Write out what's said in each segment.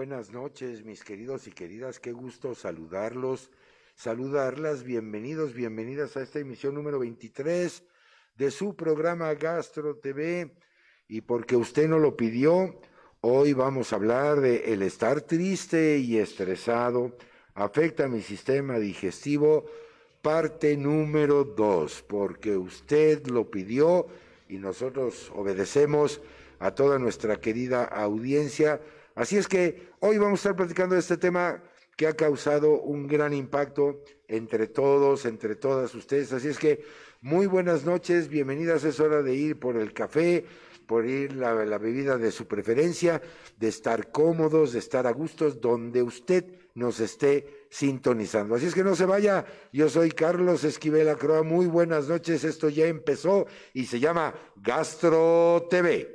buenas noches, mis queridos y queridas. Qué gusto saludarlos, saludarlas. Bienvenidos, bienvenidas a esta emisión número 23 de su programa Gastro TV. Y porque usted no lo pidió, hoy vamos a hablar de el estar triste y estresado afecta a mi sistema digestivo, parte número 2, porque usted lo pidió y nosotros obedecemos a toda nuestra querida audiencia Así es que hoy vamos a estar platicando de este tema que ha causado un gran impacto entre todos, entre todas ustedes. Así es que muy buenas noches, bienvenidas. Es hora de ir por el café, por ir la, bebida de su preferencia, de estar cómodos, de estar a gustos, donde usted nos esté sintonizando. Así es que no se vaya, yo soy Carlos Esquivel Acroa, muy buenas noches, esto ya empezó y se llama Gastro TV.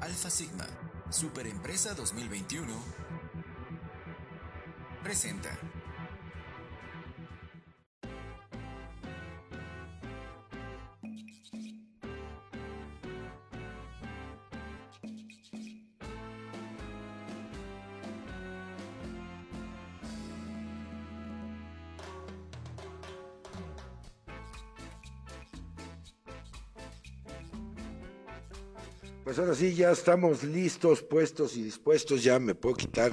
Alfa Sigma, Superempresa 2021, presenta. Pues ahora sí, ya estamos listos, puestos y dispuestos. Ya me puedo quitar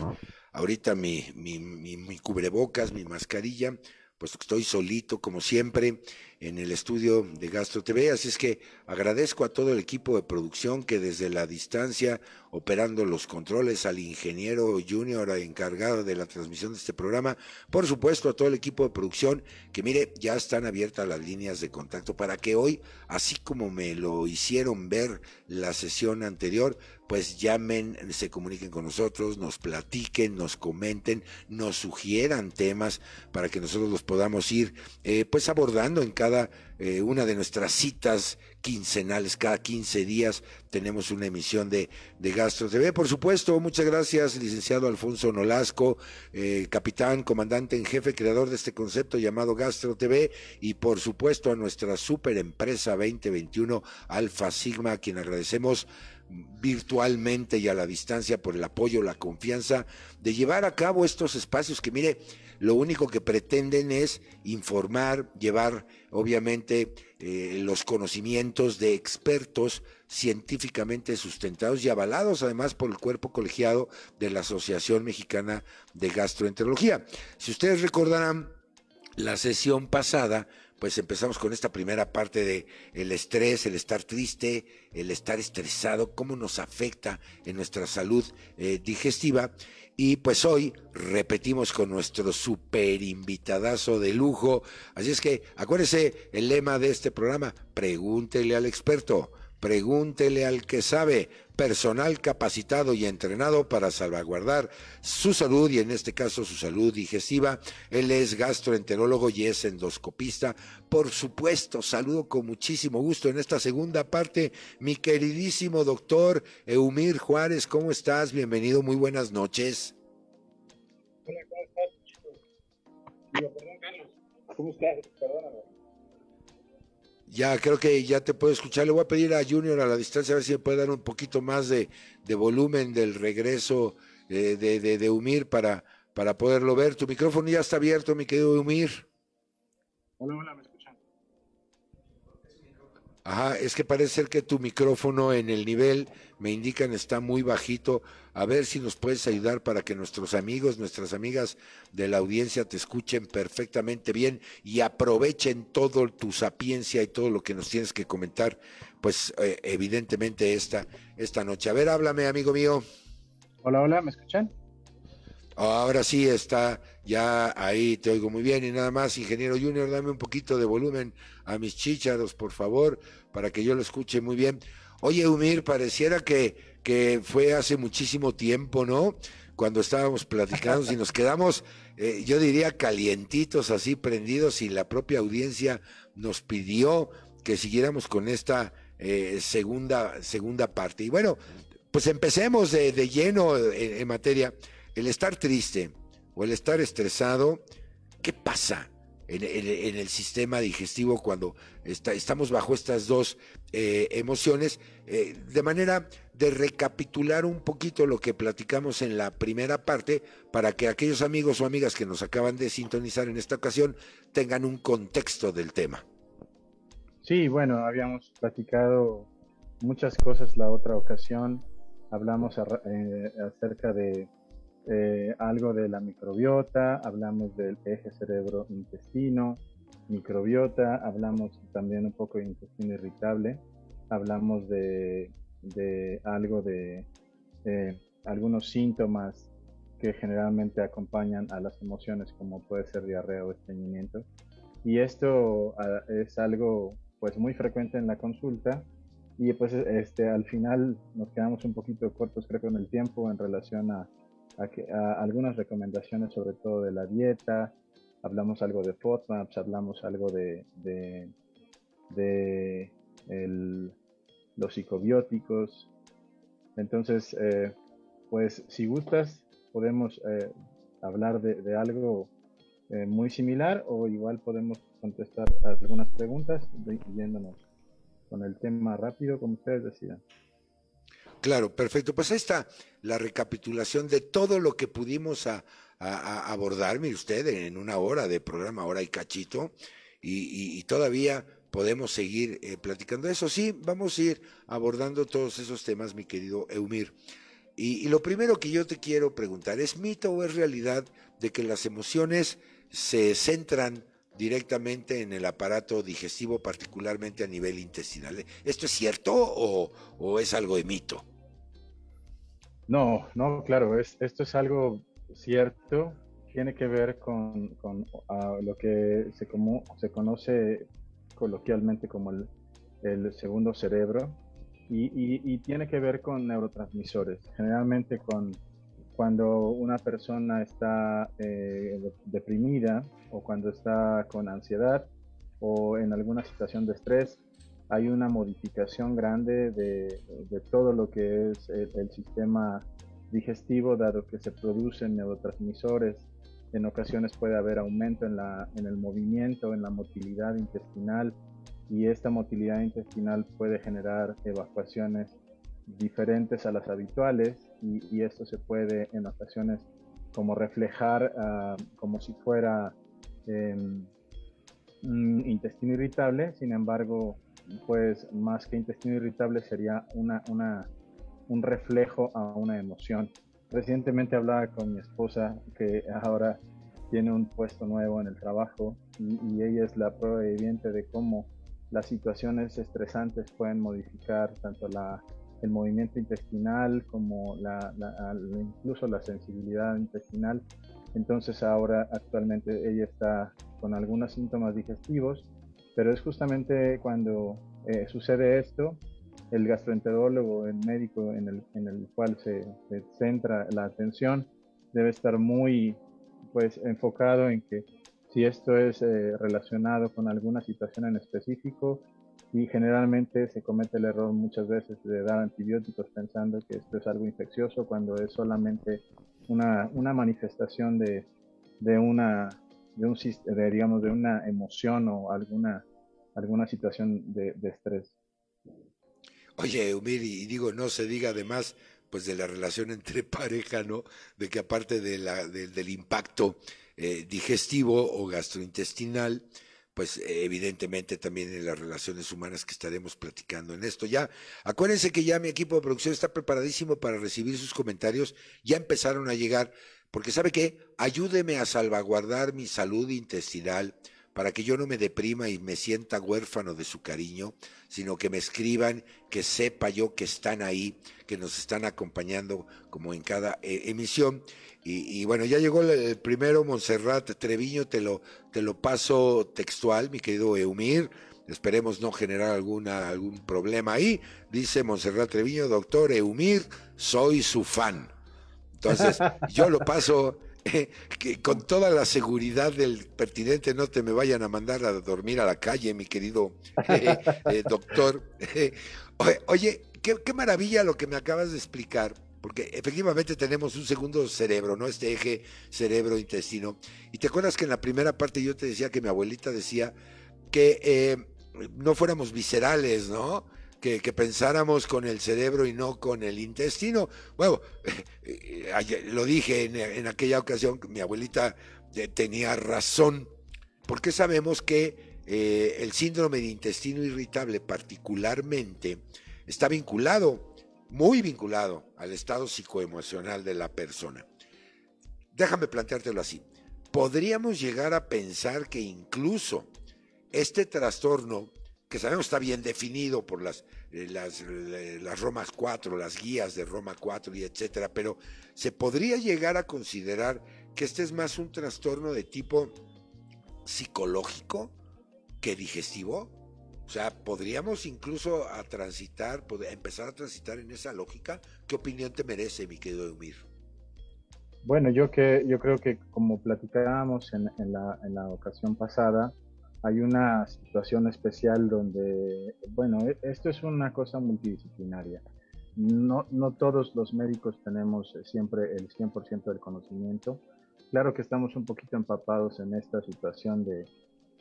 ahorita mi, mi, mi, mi cubrebocas, mi mascarilla, pues estoy solito, como siempre en el estudio de Gastro TV. Así es que agradezco a todo el equipo de producción que desde la distancia, operando los controles, al ingeniero junior encargado de la transmisión de este programa, por supuesto a todo el equipo de producción que mire, ya están abiertas las líneas de contacto para que hoy, así como me lo hicieron ver la sesión anterior, pues llamen, se comuniquen con nosotros, nos platiquen, nos comenten, nos sugieran temas para que nosotros los podamos ir eh, pues abordando en cada eh, una de nuestras citas quincenales, cada 15 días tenemos una emisión de, de Gastro TV. Por supuesto, muchas gracias, licenciado Alfonso Nolasco, eh, capitán, comandante en jefe, creador de este concepto llamado Gastro TV, y por supuesto a nuestra super empresa 2021 Alfa Sigma, a quien agradecemos virtualmente y a la distancia por el apoyo, la confianza de llevar a cabo estos espacios que mire, lo único que pretenden es informar, llevar obviamente eh, los conocimientos de expertos científicamente sustentados y avalados además por el cuerpo colegiado de la Asociación Mexicana de Gastroenterología. Si ustedes recordarán, la sesión pasada pues empezamos con esta primera parte de el estrés, el estar triste, el estar estresado, cómo nos afecta en nuestra salud eh, digestiva. Y pues hoy repetimos con nuestro super invitadazo de lujo. Así es que acuérdese el lema de este programa, pregúntele al experto. Pregúntele al que sabe, personal capacitado y entrenado para salvaguardar su salud y en este caso su salud digestiva. Él es gastroenterólogo y es endoscopista. Por supuesto, saludo con muchísimo gusto en esta segunda parte mi queridísimo doctor Eumir Juárez. ¿Cómo estás? Bienvenido, muy buenas noches. Hola, ¿cómo estás? ¿Cómo estás? Perdóname. Ya, creo que ya te puedo escuchar. Le voy a pedir a Junior a la distancia a ver si me puede dar un poquito más de, de volumen del regreso de, de, de, de, Umir para, para poderlo ver. Tu micrófono ya está abierto, mi querido Umir. Hola, hola. Ajá, es que parece ser que tu micrófono en el nivel, me indican, está muy bajito. A ver si nos puedes ayudar para que nuestros amigos, nuestras amigas de la audiencia te escuchen perfectamente bien y aprovechen todo tu sapiencia y todo lo que nos tienes que comentar, pues eh, evidentemente esta, esta noche. A ver, háblame, amigo mío. Hola, hola, ¿me escuchan? Ahora sí está, ya ahí te oigo muy bien y nada más, ingeniero Junior, dame un poquito de volumen a mis chícharos, por favor, para que yo lo escuche muy bien. Oye, Umir, pareciera que, que fue hace muchísimo tiempo, ¿no? Cuando estábamos platicando y nos quedamos, eh, yo diría, calientitos, así prendidos, y la propia audiencia nos pidió que siguiéramos con esta eh, segunda, segunda parte. Y bueno, pues empecemos de, lleno en, materia. El estar triste el estar estresado, ¿qué pasa? En, el sistema digestivo cuando estamos bajo estas dos eh, emociones, eh, de manera de recapitular un poquito lo que platicamos en la primera parte, para que aquellos amigos o amigas que nos acaban de sintonizar en esta ocasión tengan un contexto del tema. Sí, bueno, habíamos platicado muchas cosas la otra ocasión. Hablamos eh, acerca de eh, algo de la microbiota, hablamos del eje cerebro-intestino, microbiota, hablamos también un poco de intestino irritable, hablamos de, algo de eh, algunos síntomas que generalmente acompañan a las emociones como puede ser diarrea o estreñimiento. Y esto ah, es algo pues muy frecuente en la consulta y pues este al final nos quedamos un poquito cortos creo con el tiempo en relación a, algunas recomendaciones sobre todo de la dieta hablamos algo de FODMAPs hablamos algo de, de, los psicobióticos entonces eh, pues si gustas podemos eh, hablar de, algo eh, muy similar o igual podemos contestar algunas preguntas yéndonos con el tema rápido como ustedes decidan. Claro, perfecto. Pues ahí está la recapitulación de todo lo que pudimos abordar, mire usted, en una hora de programa, hora y cachito, y, todavía podemos seguir eh, platicando eso. Sí, vamos a ir abordando todos esos temas, mi querido Eumir. y, lo primero que yo te quiero preguntar, ¿es mito o es realidad de que las emociones se centran directamente en el aparato digestivo, particularmente a nivel intestinal. ¿Esto es cierto o, es algo de mito? No, no, claro, es, esto es algo cierto. Tiene que ver con, ah, lo que se, como, se conoce coloquialmente como el, segundo cerebro y, tiene que ver con neurotransmisores, generalmente con cuando una persona está eh, deprimida o cuando está con ansiedad o en alguna situación de estrés, hay una modificación grande de, todo lo que es el, sistema digestivo, dado que se producen neurotransmisores. En ocasiones puede haber aumento en, la, en el movimiento, en la motilidad intestinal, y esta motilidad intestinal puede generar evacuaciones diferentes a las habituales y, esto se puede en ocasiones como reflejar ah, como si fuera em, un intestino irritable, sin embargo, pues más que intestino irritable sería una, un reflejo a una emoción. Recientemente hablaba con mi esposa que ahora tiene un puesto nuevo en el trabajo y, ella es la prueba evidente de cómo las situaciones estresantes pueden modificar tanto el movimiento intestinal, como incluso la sensibilidad intestinal. Entonces ahora actualmente ella está con algunos síntomas digestivos, pero es justamente cuando eh, sucede esto, el gastroenterólogo, el médico en el, en el cual se, centra la atención, debe estar muy pues enfocado en que si esto es eh, relacionado con alguna situación en específico, y generalmente se comete el error muchas veces de dar antibióticos pensando que esto es algo infeccioso cuando es solamente una, una manifestación de, de una de un de, digamos de una emoción o alguna alguna situación de, estrés. Oye, Humir, y digo, no se diga además pues de la relación entre pareja, ¿no? De que aparte de la, del impacto eh, digestivo o gastrointestinal, pues evidentemente también en las relaciones humanas que estaremos platicando en esto. Ya, acuérdense que ya mi equipo de producción está preparadísimo para recibir sus comentarios, ya empezaron a llegar, porque sabe qué, ayúdeme a salvaguardar mi salud intestinal para que yo no me deprima y me sienta huérfano de su cariño, sino que me escriban, que sepa yo que están ahí, que nos están acompañando como en cada eh, emisión y, bueno, ya llegó el, primero, Montserrat Treviño, te lo, te lo paso textual, mi querido Eumir. Esperemos no generar alguna, algún problema ahí. Dice Montserrat Treviño, doctor Eumir, soy su fan. Entonces, yo lo paso que con toda la seguridad del pertinente no te me vayan a mandar a dormir a la calle, mi querido eh, eh, doctor. oye, qué, qué, maravilla lo que me acabas de explicar, porque efectivamente tenemos un segundo cerebro, ¿no? Este eje cerebro-intestino. Y te acuerdas que en la primera parte yo te decía que mi abuelita decía que eh, no fuéramos viscerales, ¿no? Que, pensáramos con el cerebro y no con el intestino. Bueno, lo dije en, aquella ocasión, mi abuelita eh, tenía razón, porque sabemos que eh, el síndrome de intestino irritable particularmente está vinculado, muy vinculado al estado psicoemocional de la persona. Déjame planteártelo así. Podríamos llegar a pensar que incluso este trastorno que sabemos está bien definido por las, eh, las, eh, las Romas 4, las guías de Roma 4 y etcétera, pero se podría llegar a considerar que este es más un trastorno de tipo psicológico que digestivo. O sea, podríamos incluso a transitar, empezar a transitar en esa lógica. ¿Qué opinión te merece, mi querido Eumir? Bueno, yo que yo creo que como platicábamos en, la, en la ocasión pasada, hay una situación especial donde, bueno, e, esto es una cosa multidisciplinaria. No, no todos los médicos tenemos siempre el 100% del conocimiento. Claro que estamos un poquito empapados en esta situación de,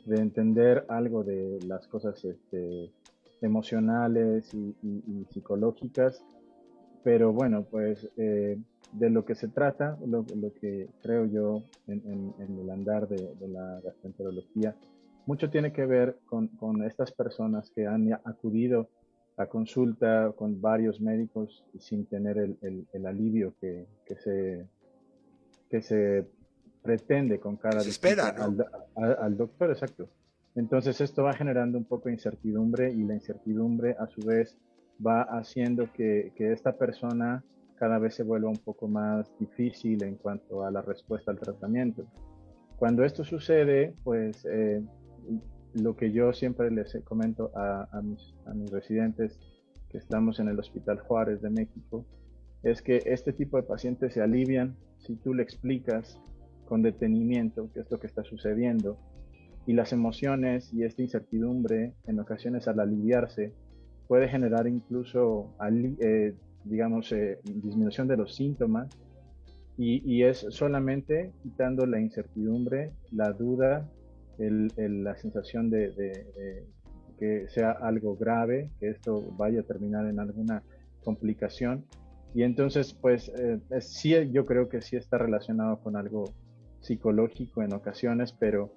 de entender algo de las cosas este, emocionales y, psicológicas, pero bueno, pues eh, de lo que se trata, lo, lo que creo yo en, en, el andar de, de la gastroenterología, mucho tiene que ver con, con estas personas que han acudido a consulta con varios médicos sin tener el, el, alivio que, que, se, que se pretende con cada vez espera, al, al, doctor, exacto. Entonces esto va generando un poco de incertidumbre y la incertidumbre a su vez va haciendo que, que, esta persona cada vez se vuelva un poco más difícil en cuanto a la respuesta al tratamiento. Cuando esto sucede, pues eh, lo que yo siempre les comento a, mis, residentes que estamos en el Hospital Juárez de México es que este tipo de pacientes se alivian si tú le explicas con detenimiento qué es lo que está sucediendo y las emociones y esta incertidumbre en ocasiones al aliviarse puede generar incluso eh, digamos eh, disminución de los síntomas y, y, es solamente quitando la incertidumbre, la duda la sensación de, que sea algo grave, que esto vaya a terminar en alguna complicación. Y entonces, pues eh, sí, yo creo que sí está relacionado con algo psicológico en ocasiones, pero,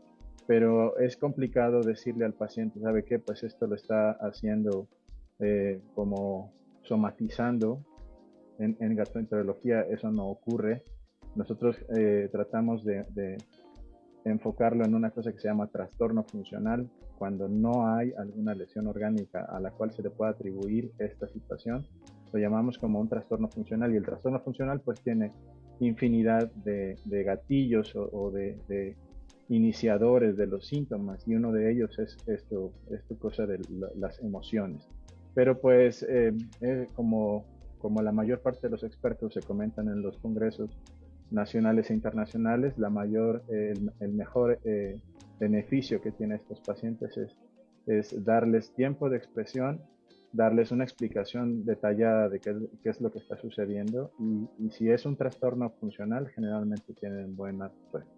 pero es complicado decirle al paciente, ¿sabe qué? Pues esto lo está haciendo eh, como somatizando. En, en gastroenterología eso no ocurre. Nosotros eh, tratamos de, enfocarlo en una cosa que se llama trastorno funcional, cuando no hay alguna lesión orgánica a la cual se le pueda atribuir esta situación, lo llamamos como un trastorno funcional y el trastorno funcional pues tiene infinidad de, gatillos o, de, iniciadores de los síntomas y uno de ellos es esto, esto cosa de las emociones. Pero pues eh, eh, como, como la mayor parte de los expertos se comentan en los congresos, nacionales e internacionales, la mayor, el, mejor eh, beneficio que tienen estos pacientes es, es, darles tiempo de expresión, darles una explicación detallada de qué, qué es lo que está sucediendo y, si es un trastorno funcional, generalmente tienen buena respuesta.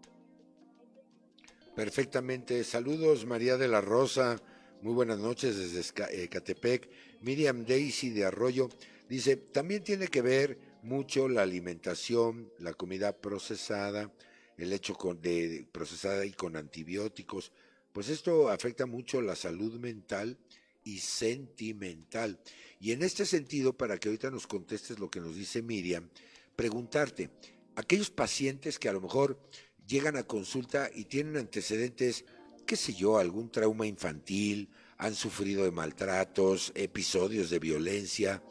Perfectamente. Saludos, María de la Rosa. Muy buenas noches desde eh, Catepec. Miriam Daisy de Arroyo dice, también tiene que ver mucho la alimentación, la comida procesada, el hecho de procesada y con antibióticos, pues esto afecta mucho la salud mental y sentimental. Y en este sentido, para que ahorita nos contestes lo que nos dice Miriam, preguntarte, aquellos pacientes que a lo mejor llegan a consulta y tienen antecedentes, qué sé yo, algún trauma infantil, han sufrido de maltratos, episodios de violencia,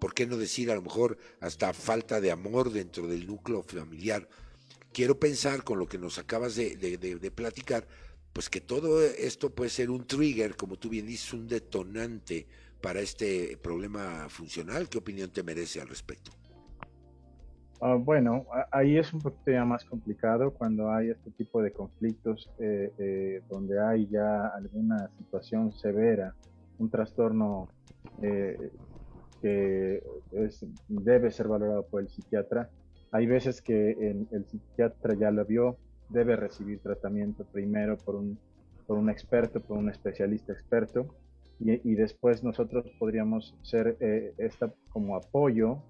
¿por qué no decir a lo mejor hasta falta de amor dentro del núcleo familiar? Quiero pensar con lo que nos acabas de, platicar, pues que todo esto puede ser un trigger, como tú bien dices, un detonante para este problema funcional. ¿Qué opinión te merece al respecto? Ah, bueno, ahí es un poquito ya más complicado cuando hay este tipo de conflictos eh, eh, donde hay ya alguna situación severa, un trastorno eh, que debe ser valorado por el psiquiatra. Hay veces que el, psiquiatra ya lo vio, debe recibir tratamiento primero por un, por un experto, por un especialista experto, y, después nosotros podríamos ser esta como apoyo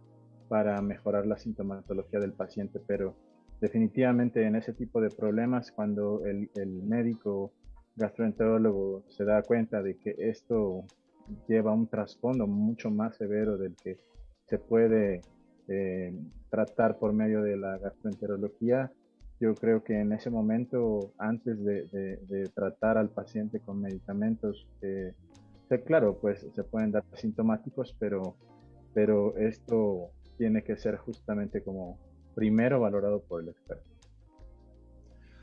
para mejorar la sintomatología del paciente, pero definitivamente en ese tipo de problemas, cuando el, médico gastroenterólogo se da cuenta de que esto lleva un trasfondo mucho más severo del que se puede eh, tratar por medio de la gastroenterología, yo creo que en ese momento, antes de, tratar al paciente con medicamentos, eh, claro, pues se pueden dar sintomáticos, pero, pero esto tiene que ser justamente como primero valorado por el experto.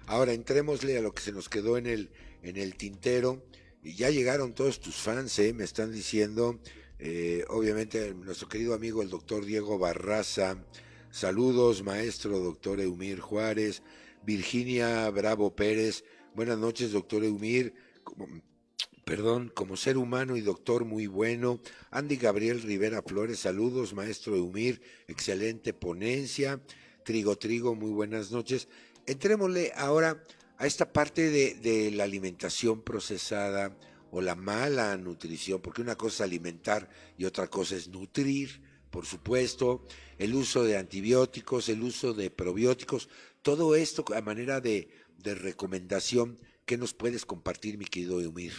Ahora entrémosle a lo que se nos quedó en el, en el tintero. Y ya llegaron todos tus fans, ¿eh? me están diciendo, eh, obviamente nuestro querido amigo el doctor Diego Barraza, saludos maestro doctor Eumir Juárez, Virginia Bravo Pérez, buenas noches doctor Eumir, perdón, como ser humano y doctor muy bueno. Andy Gabriel Rivera Flores, saludos, maestro Eumir, excelente ponencia. Trigo Trigo, muy buenas noches. Entrémosle ahora a esta parte de, la alimentación procesada o la mala nutrición, porque una cosa es alimentar y otra cosa es nutrir, por supuesto, el uso de antibióticos, el uso de probióticos, todo esto a manera de, recomendación, ¿qué nos puedes compartir, mi querido Eumir?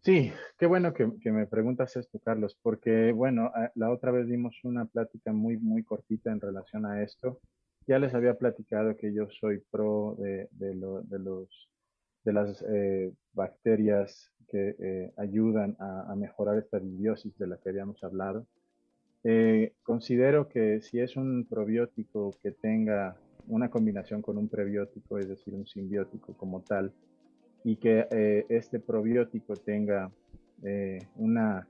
Sí, qué bueno que, me preguntas esto, Carlos, porque bueno, la otra vez dimos una plática muy, muy cortita en relación a esto. Ya les había platicado que yo soy pro de, los, de las eh, bacterias que eh, ayudan a, mejorar esta disbiosis de la que habíamos hablado. Eh, considero que si es un probiótico que tenga una combinación con un prebiótico, es decir, un simbiótico como tal, y que este probiótico tenga una,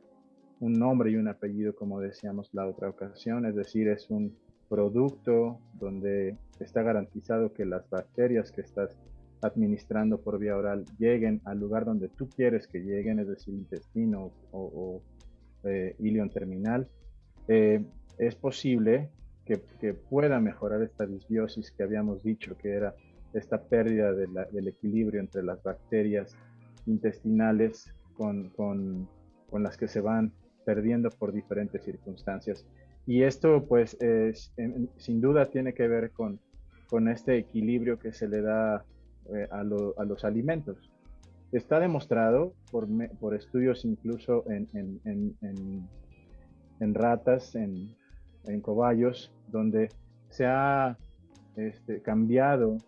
un nombre y un apellido, como decíamos la otra ocasión, es decir, es un producto donde está garantizado que las bacterias que estás administrando por vía oral lleguen al lugar donde tú quieres que lleguen, es decir, intestino o, eh, ilion terminal, es posible que, que, pueda mejorar esta disbiosis que habíamos dicho que era esta pérdida del equilibrio entre las bacterias intestinales con, con, con, las que se van perdiendo por diferentes circunstancias. Y esto, pues, es, sin duda tiene que ver con, con este equilibrio que se le da eh, a, a, los alimentos. Está demostrado por, por estudios incluso en, en, en, en ratas, en, cobayos, donde se ha este, cambiado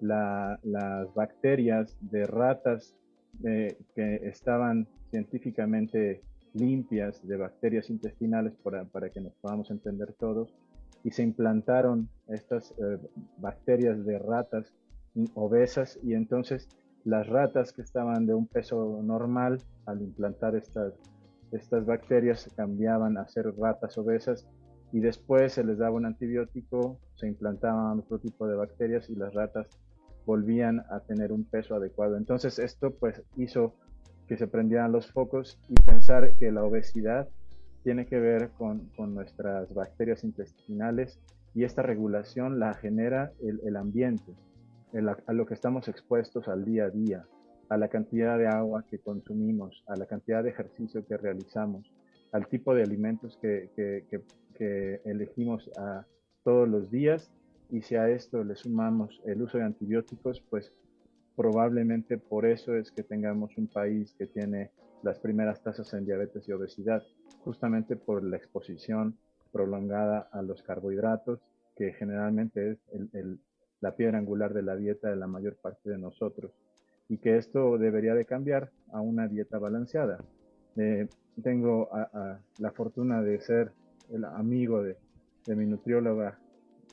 las bacterias de ratas eh, que estaban científicamente limpias de bacterias intestinales para, que nos podamos entender todos y se implantaron estas eh, bacterias de ratas obesas y entonces las ratas que estaban de un peso normal al implantar estas, estas bacterias cambiaban a ser ratas obesas y después se les daba un antibiótico, se implantaban otro tipo de bacterias y las ratas volvían a tener un peso adecuado. Entonces esto pues hizo que se prendieran los focos y pensar que la obesidad tiene que ver con, con nuestras bacterias intestinales y esta regulación la genera el, el ambiente, a lo que estamos expuestos al día a día, a la cantidad de agua que consumimos, a la cantidad de ejercicio que realizamos, al tipo de alimentos que, que, que, elegimos a, todos los días. Y si a esto le sumamos el uso de antibióticos, pues probablemente por eso es que tengamos un país que tiene las primeras tasas en diabetes y obesidad, justamente por la exposición prolongada a los carbohidratos, que generalmente es la piedra angular de la dieta de la mayor parte de nosotros, y que esto debería de cambiar a una dieta balanceada. Eh, tengo la fortuna de ser el amigo de, de mi nutrióloga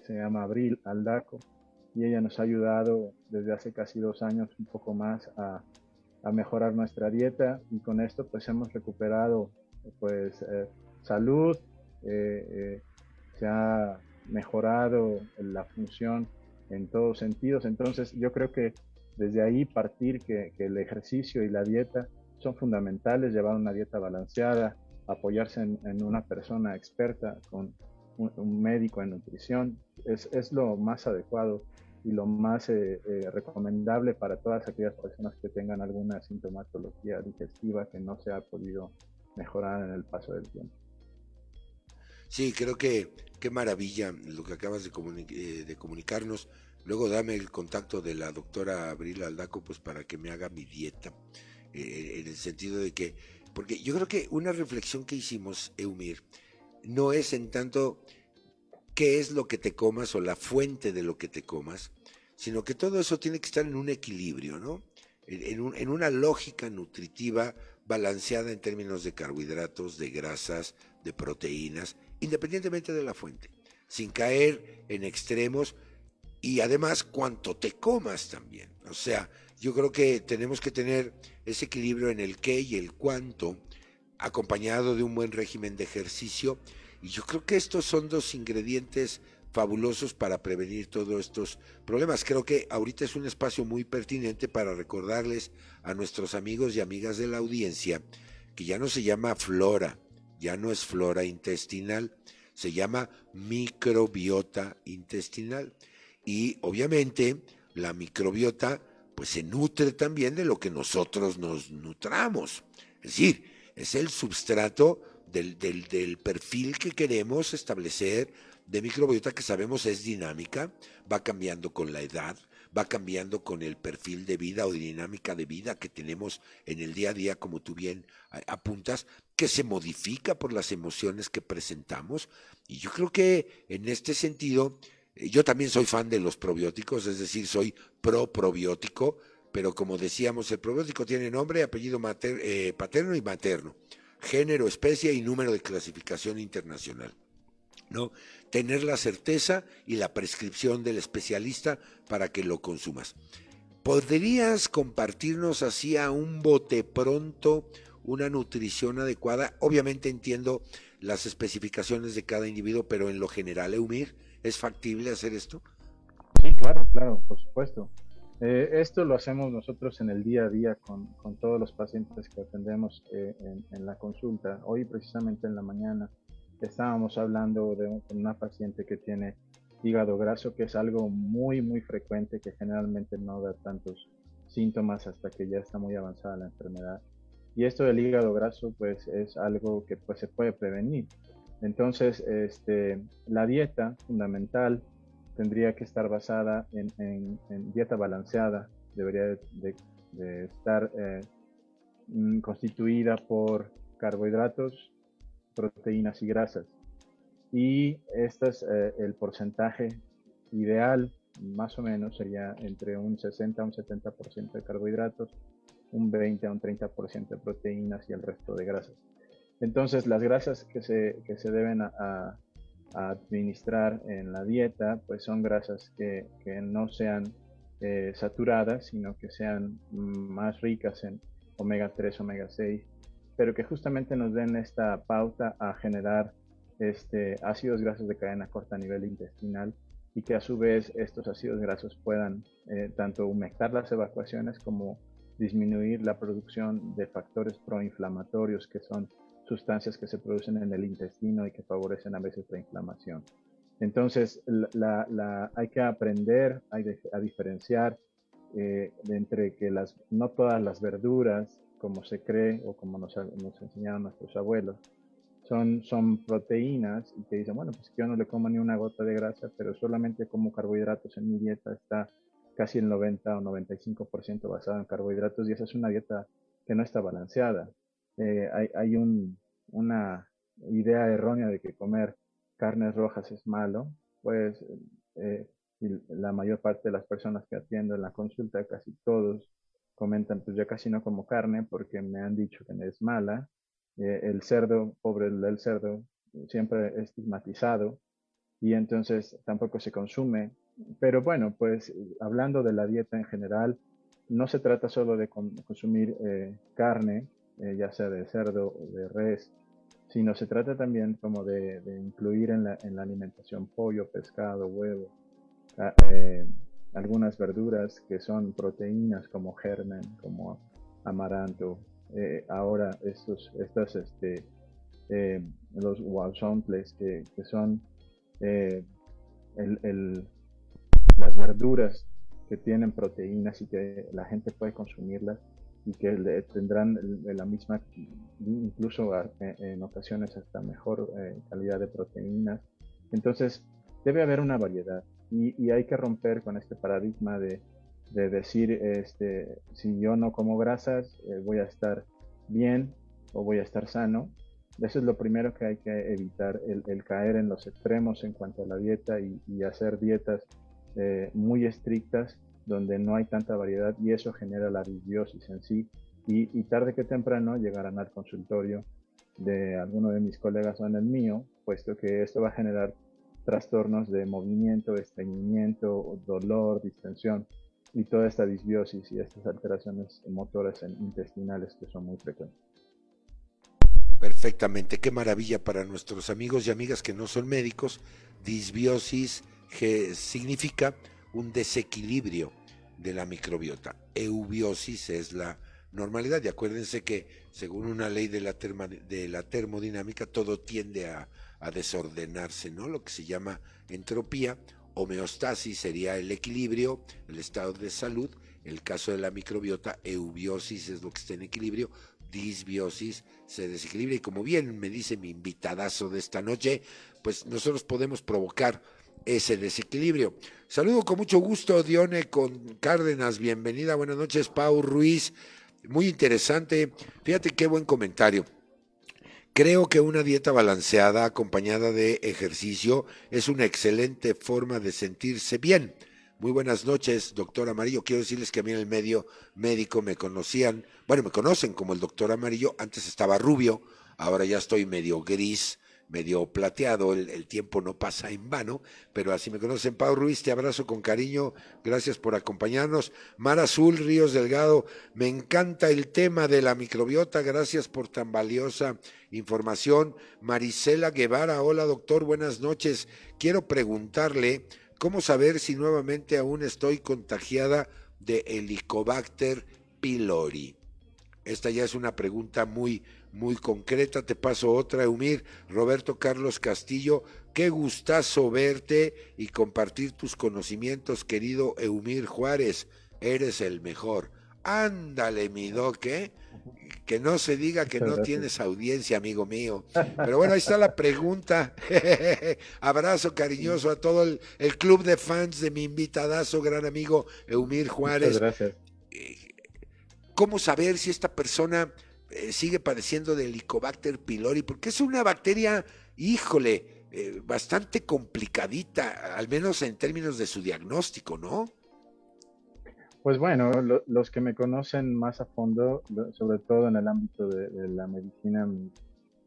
se llama Abril Aldaco, y ella nos ha ayudado desde hace casi dos años, un poco más, a, mejorar nuestra dieta y con esto pues hemos recuperado pues eh, salud, eh, eh, se ha mejorado la función en todos sentidos. Entonces yo creo que desde ahí partir que, el ejercicio y la dieta son fundamentales, llevar una dieta balanceada, apoyarse en, una persona experta con un, médico en nutrición, es, es, lo más adecuado y lo más eh, eh, recomendable para todas aquellas personas que tengan alguna sintomatología digestiva que no se ha podido mejorar en el paso del tiempo. Sí, creo que qué maravilla lo que acabas de, eh, de comunicarnos. Luego dame el contacto de la doctora Abril Aldaco pues para que me haga mi dieta. en el sentido de que, porque yo creo que una reflexión que hicimos, Eumir, no es en tanto qué es lo que te comas o la fuente de lo que te comas, sino que todo eso tiene que estar en un equilibrio, ¿no? En, una lógica nutritiva balanceada en términos de carbohidratos, de grasas, de proteínas, independientemente de la fuente, sin caer en extremos y además cuánto te comas también. O sea, yo creo que tenemos que tener ese equilibrio en el qué y el cuánto, acompañado de un buen régimen de ejercicio y yo creo que estos son dos ingredientes fabulosos para prevenir todos estos problemas. Creo que ahorita es un espacio muy pertinente para recordarles a nuestros amigos y amigas de la audiencia que ya no se llama flora, ya no es flora intestinal, se llama microbiota intestinal. Y obviamente la microbiota pues se nutre también de lo que nosotros nos nutramos. Es decir, es el substrato del, perfil que queremos establecer de microbiota que sabemos es dinámica, va cambiando con la edad, va cambiando con el perfil de vida o dinámica de vida que tenemos en el día a día, como tú bien apuntas, que se modifica por las emociones que presentamos. Y yo creo que en este sentido, eh, yo también soy fan de los probióticos, es decir, soy pro probiótico, pero como decíamos, el probiótico tiene nombre, apellido eh, paterno y materno género, especie y número de clasificación internacional. ¿no? Tener la certeza y la prescripción del especialista para que lo consumas. ¿Podrías compartirnos así a un bote pronto una nutrición adecuada? Obviamente entiendo las especificaciones de cada individuo, pero en lo general, Eumir, ¿es factible hacer esto? Sí, claro, claro, por supuesto. Eh, esto lo hacemos nosotros en el día a día con, con todos los pacientes que atendemos eh, en, la consulta. Hoy precisamente en la mañana estábamos hablando de una paciente que tiene hígado graso, que es algo muy, muy frecuente, que generalmente no da tantos síntomas hasta que ya está muy avanzada la enfermedad. Y esto del hígado graso, pues es algo que pues, se puede prevenir. Entonces, este, la dieta fundamental tendría que estar basada en, dieta balanceada, debería de, estar eh, mm, constituida por carbohidratos, proteínas y grasas. Y este es eh, el porcentaje ideal, más o menos, sería entre un 60 a un 70% de carbohidratos, un 20 a un 30% de proteínas y el resto de grasas. Entonces, las grasas que se, que se deben a, administrar en la dieta, pues son grasas que, no sean eh, saturadas, sino que sean más ricas en omega 3, omega 6, pero que justamente nos den esta pauta a generar este, ácidos grasos de cadena corta a nivel intestinal y que a su vez estos ácidos grasos puedan eh, tanto humectar las evacuaciones como disminuir la producción de factores proinflamatorios que son sustancias que se producen en el intestino y que favorecen a veces la inflamación. Entonces, hay que aprender a, diferenciar eh, entre que las, no todas las verduras, como se cree o como nos, nos, enseñaron nuestros abuelos, son, son proteínas y que dicen, bueno, pues yo no le como ni una gota de grasa, pero solamente como carbohidratos en mi dieta está casi el 90 o 95% basado en carbohidratos y esa es una dieta que no está balanceada. Eh, hay, una idea errónea de que comer carnes rojas es malo, pues eh, la mayor parte de las personas que atiendo en la consulta, casi todos, comentan, pues yo casi no como carne porque me han dicho que es mala. Eh, el cerdo, pobre del cerdo, siempre es estigmatizado y entonces tampoco se consume. Pero bueno, pues hablando de la dieta en general, no se trata solo de consumir carne, eh, ya sea de cerdo o de res, sino se trata también como de, incluir en la, en la, alimentación pollo, pescado, huevo, eh, algunas verduras que son proteínas como germen, como amaranto. Eh, ahora estos, estas, este, eh, los walsomples que, son el, el, las verduras que tienen proteínas y que la gente puede consumirlas y que tendrán la misma, incluso en ocasiones hasta mejor eh, calidad de proteínas. Entonces, debe haber una variedad y, hay que romper con este paradigma de, de, decir, este, si yo no como grasas, eh, voy a estar bien o voy a estar sano. Eso es lo primero que hay que evitar, el, caer en los extremos en cuanto a la dieta y, hacer dietas eh, muy estrictas donde no hay tanta variedad y eso genera la disbiosis en sí y, tarde que temprano llegarán al consultorio de alguno de mis colegas o en el mío, puesto que esto va a generar trastornos de movimiento, estreñimiento, dolor, distensión y toda esta disbiosis y estas alteraciones motoras intestinales que son muy frecuentes. Perfectamente, qué maravilla para nuestros amigos y amigas que no son médicos. Disbiosis que significa un desequilibrio de la microbiota. Eubiosis es la normalidad y acuérdense que según una ley de la, de la termodinámica todo tiende a, desordenarse, ¿no? Lo que se llama entropía. Homeostasis sería el equilibrio, el estado de salud. El caso de la microbiota, eubiosis es lo que está en equilibrio, disbiosis se desequilibra y como bien me dice mi invitadazo de esta noche, pues nosotros podemos provocar ese desequilibrio. Saludo con mucho gusto, Dione con Cárdenas. Bienvenida, buenas noches, Pau Ruiz. Muy interesante. Fíjate qué buen comentario. Creo que una dieta balanceada acompañada de ejercicio es una excelente forma de sentirse bien. Muy buenas noches, doctor Amarillo. Quiero decirles que a mí en el medio médico me conocían, bueno, me conocen como el doctor Amarillo. Antes estaba rubio, ahora ya estoy medio gris medio plateado, el, tiempo no pasa en vano, pero así me conocen. Pau Ruiz, te abrazo con cariño, gracias por acompañarnos. Mar Azul, Ríos Delgado, me encanta el tema de la microbiota, gracias por tan valiosa información. Marisela Guevara, hola doctor, buenas noches. Quiero preguntarle, ¿cómo saber si nuevamente aún estoy contagiada de Helicobacter pylori? Esta ya es una pregunta muy, muy concreta. Te paso otra, Eumir. Roberto Carlos Castillo, qué gustazo verte y compartir tus conocimientos, querido Eumir Juárez. Eres el mejor. Ándale, mi doque. Que no se diga que no tienes audiencia, amigo mío. Pero bueno, ahí está la pregunta. Abrazo cariñoso a todo el, club de fans de mi invitadazo, gran amigo Eumir Juárez. gracias. Eh, ¿Cómo saber si esta persona eh, sigue padeciendo de Helicobacter pylori, porque es una bacteria, híjole, eh, bastante complicadita, al menos en términos de su diagnóstico, ¿no? Pues bueno, los que me conocen más a fondo, sobre todo en el ámbito de, la medicina,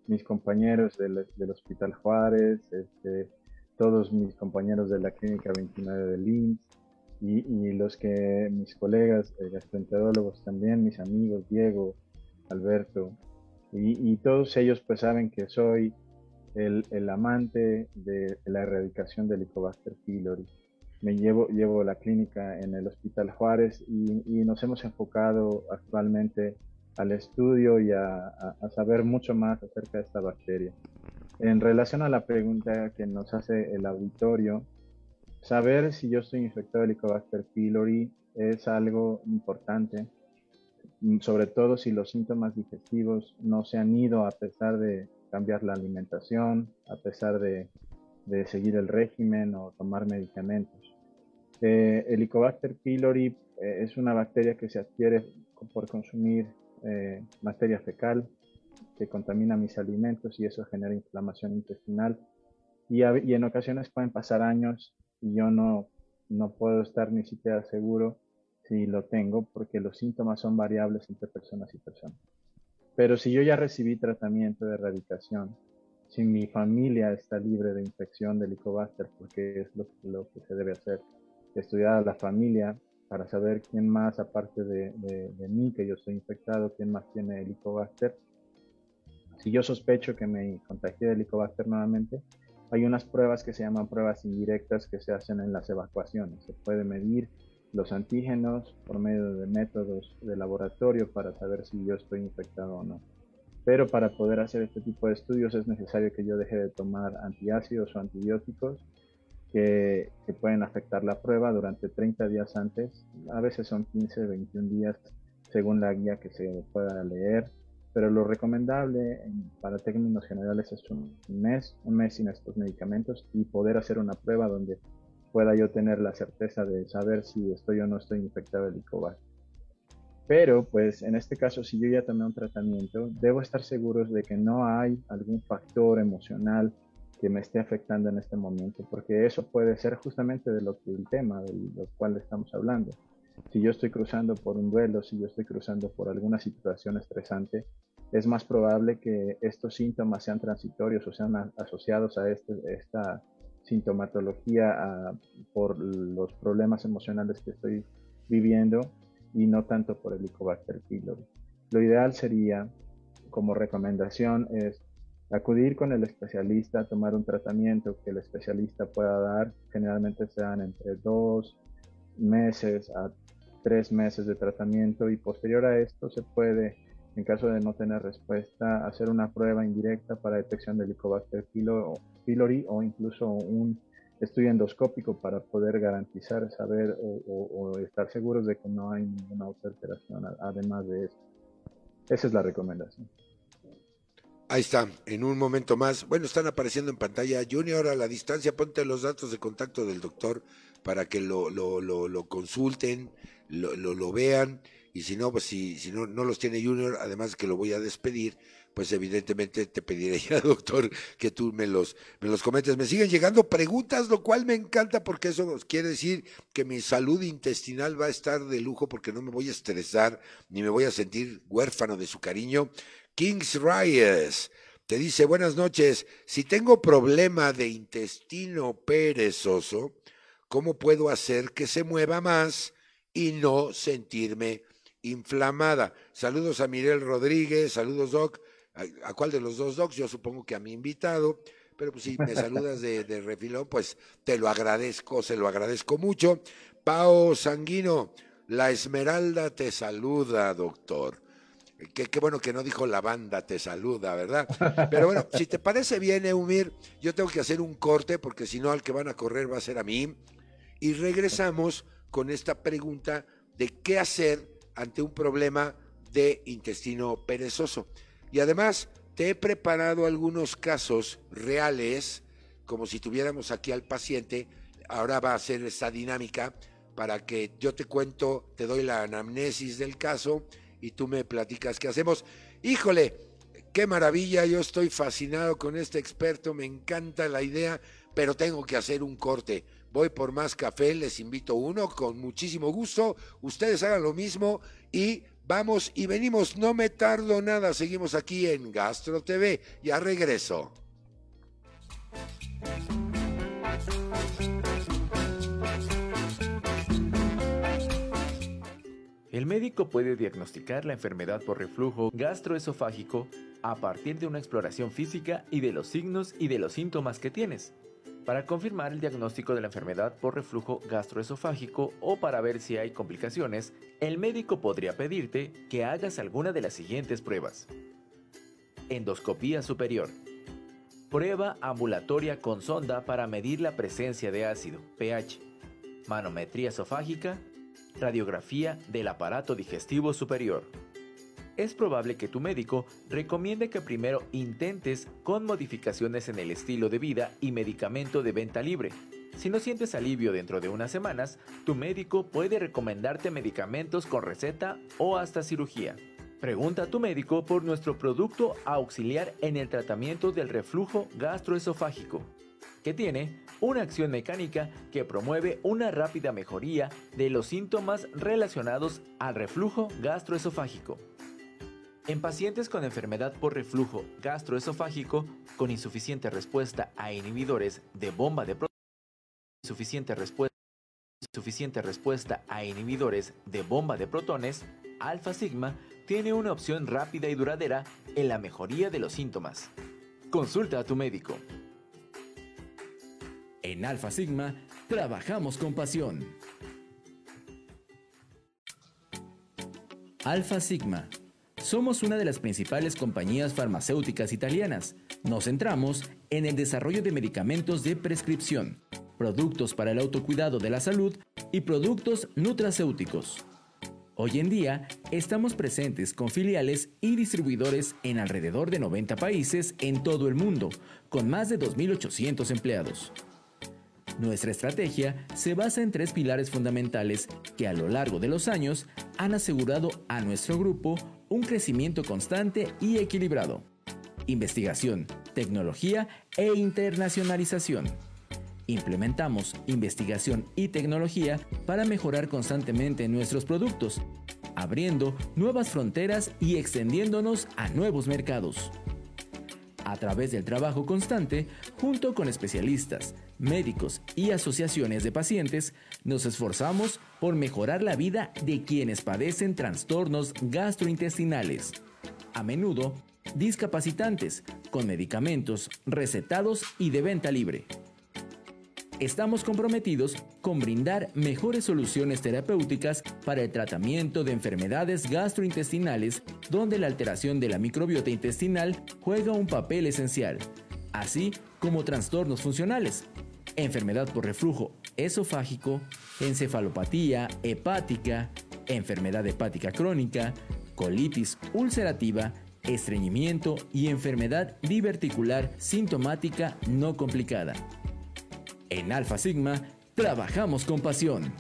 mis, compañeros del, Hospital Juárez, este, todos mis compañeros de la Clínica 29 de Linz, y, los que mis colegas eh, gastroenterólogos también, mis amigos Diego, Alberto, y, todos ellos pues saben que soy el, amante de, la erradicación del Helicobacter pylori. Me llevo, llevo la clínica en el Hospital Juárez y, nos hemos enfocado actualmente al estudio y a, saber mucho más acerca de esta bacteria. En relación a la pregunta que nos hace el auditorio, saber si yo estoy infectado de Helicobacter pylori es algo importante sobre todo si los síntomas digestivos no se han ido a pesar de cambiar la alimentación, a pesar de, seguir el régimen o tomar medicamentos. Eh, Helicobacter pylori eh, es una bacteria que se adquiere por consumir eh, materia fecal que contamina mis alimentos y eso genera inflamación intestinal. Y, y, en ocasiones pueden pasar años y yo no, no puedo estar ni siquiera seguro si lo tengo, porque los síntomas son variables entre personas y personas. Pero si yo ya recibí tratamiento de erradicación, si mi familia está libre de infección de Helicobacter, porque es lo, que se debe hacer, estudiar a la familia para saber quién más, aparte de, mí, que yo estoy infectado, quién más tiene Helicobacter, Si yo sospecho que me contagié de Helicobacter nuevamente, hay unas pruebas que se llaman pruebas indirectas que se hacen en las evacuaciones. Se puede medir los antígenos por medio de métodos de laboratorio para saber si yo estoy infectado o no. Pero para poder hacer este tipo de estudios es necesario que yo deje de tomar antiácidos o antibióticos que, que, pueden afectar la prueba durante 30 días antes. A veces son 15, 21 días según la guía que se pueda leer pero lo recomendable para términos generales es un mes, un mes sin estos medicamentos y poder hacer una prueba donde pueda yo tener la certeza de saber si estoy o no estoy infectado de Licobar. Pero, pues, en este caso, si yo ya tomé un tratamiento, debo estar seguro de que no hay algún factor emocional que me esté afectando en este momento, porque eso puede ser justamente de lo que el tema del cual estamos hablando. Si yo estoy cruzando por un duelo, si yo estoy cruzando por alguna situación estresante, es más probable que estos síntomas sean transitorios o sean asociados a este, esta sintomatología por los problemas emocionales que estoy viviendo y no tanto por el Helicobacter pylori. Lo ideal sería, como recomendación, es acudir con el especialista, tomar un tratamiento que el especialista pueda dar. Generalmente sean entre dos meses a tres meses de tratamiento y posterior a esto se puede en caso de no tener respuesta, hacer una prueba indirecta para detección de Helicobacter pylori o incluso un estudio endoscópico para poder garantizar, saber o, estar seguros de que no hay ninguna otra alteración además de eso. Esa es la recomendación. Ahí está, en un momento más. Bueno, están apareciendo en pantalla. Junior, a la distancia, ponte los datos de contacto del doctor para que lo, lo, lo, consulten, lo, lo, vean y si no, pues si, si no, no los tiene Junior, además que lo voy a despedir, pues evidentemente te pediré ya, doctor, que tú me los, me los comentes. Me siguen llegando preguntas, lo cual me encanta porque eso quiere decir que mi salud intestinal va a estar de lujo porque no me voy a estresar ni me voy a sentir huérfano de su cariño. Kings Reyes te dice, buenas noches, si tengo problema de intestino perezoso, ¿cómo puedo hacer que se mueva más y no sentirme inflamada. Saludos a Mirel Rodríguez, saludos Doc. ¿A, cuál de los dos Docs? Yo supongo que a mi invitado, pero pues si me saludas de, de refilón, pues te lo agradezco, se lo agradezco mucho. Pao Sanguino, la Esmeralda te saluda, doctor. Qué, qué, bueno que no dijo la banda te saluda, ¿verdad? Pero bueno, si te parece bien, Eumir, yo tengo que hacer un corte porque si no al que van a correr va a ser a mí. Y regresamos con esta pregunta de qué hacer ante un problema de intestino perezoso. Y además te he preparado algunos casos reales, como si tuviéramos aquí al paciente. Ahora va a ser esta dinámica para que yo te cuento, te doy la anamnesis del caso y tú me platicas qué hacemos. Híjole, qué maravilla, yo estoy fascinado con este experto, me encanta la idea, pero tengo que hacer un corte voy por más café, les invito uno con muchísimo gusto, ustedes hagan lo mismo y vamos y venimos, no me tardo nada, seguimos aquí en Gastro TV, ya regreso. El médico puede diagnosticar la enfermedad por reflujo gastroesofágico a partir de una exploración física y de los signos y de los síntomas que tienes para confirmar el diagnóstico de la enfermedad por reflujo gastroesofágico o para ver si hay complicaciones, el médico podría pedirte que hagas alguna de las siguientes pruebas. Endoscopía superior. Prueba ambulatoria con sonda para medir la presencia de ácido, pH. Manometría esofágica. Radiografía del aparato digestivo superior es probable que tu médico recomiende que primero intentes con modificaciones en el estilo de vida y medicamento de venta libre. Si no sientes alivio dentro de unas semanas, tu médico puede recomendarte medicamentos con receta o hasta cirugía. Pregunta a tu médico por nuestro producto auxiliar en el tratamiento del reflujo gastroesofágico, que tiene una acción mecánica que promueve una rápida mejoría de los síntomas relacionados al reflujo gastroesofágico. En pacientes con enfermedad por reflujo gastroesofágico con insuficiente respuesta a inhibidores de bomba de protones, insuficiente respuesta, insuficiente respuesta a inhibidores de bomba de protones, alfa sigma tiene una opción rápida y duradera en la mejoría de los síntomas. Consulta a tu médico. En Alfa Sigma trabajamos con pasión. Alfa Sigma. Somos una de las principales compañías farmacéuticas italianas. Nos centramos en el desarrollo de medicamentos de prescripción, productos para el autocuidado de la salud y productos nutracéuticos. Hoy en día estamos presentes con filiales y distribuidores en alrededor de 90 países en todo el mundo, con más de 2.800 empleados. Nuestra estrategia se basa en tres pilares fundamentales que a lo largo de los años han asegurado a nuestro grupo un crecimiento constante y equilibrado. Investigación, tecnología e internacionalización. Implementamos investigación y tecnología para mejorar constantemente nuestros productos, abriendo nuevas fronteras y extendiéndonos a nuevos mercados. A través del trabajo constante, junto con especialistas, médicos y asociaciones de pacientes, nos esforzamos por mejorar la vida de quienes padecen trastornos gastrointestinales, a menudo discapacitantes, con medicamentos recetados y de venta libre. Estamos comprometidos con brindar mejores soluciones terapéuticas para el tratamiento de enfermedades gastrointestinales donde la alteración de la microbiota intestinal juega un papel esencial, así como trastornos funcionales, enfermedad por reflujo esofágico, encefalopatía hepática, enfermedad hepática crónica, colitis ulcerativa, estreñimiento y enfermedad diverticular sintomática no complicada. En Alfa Sigma, trabajamos con pasión.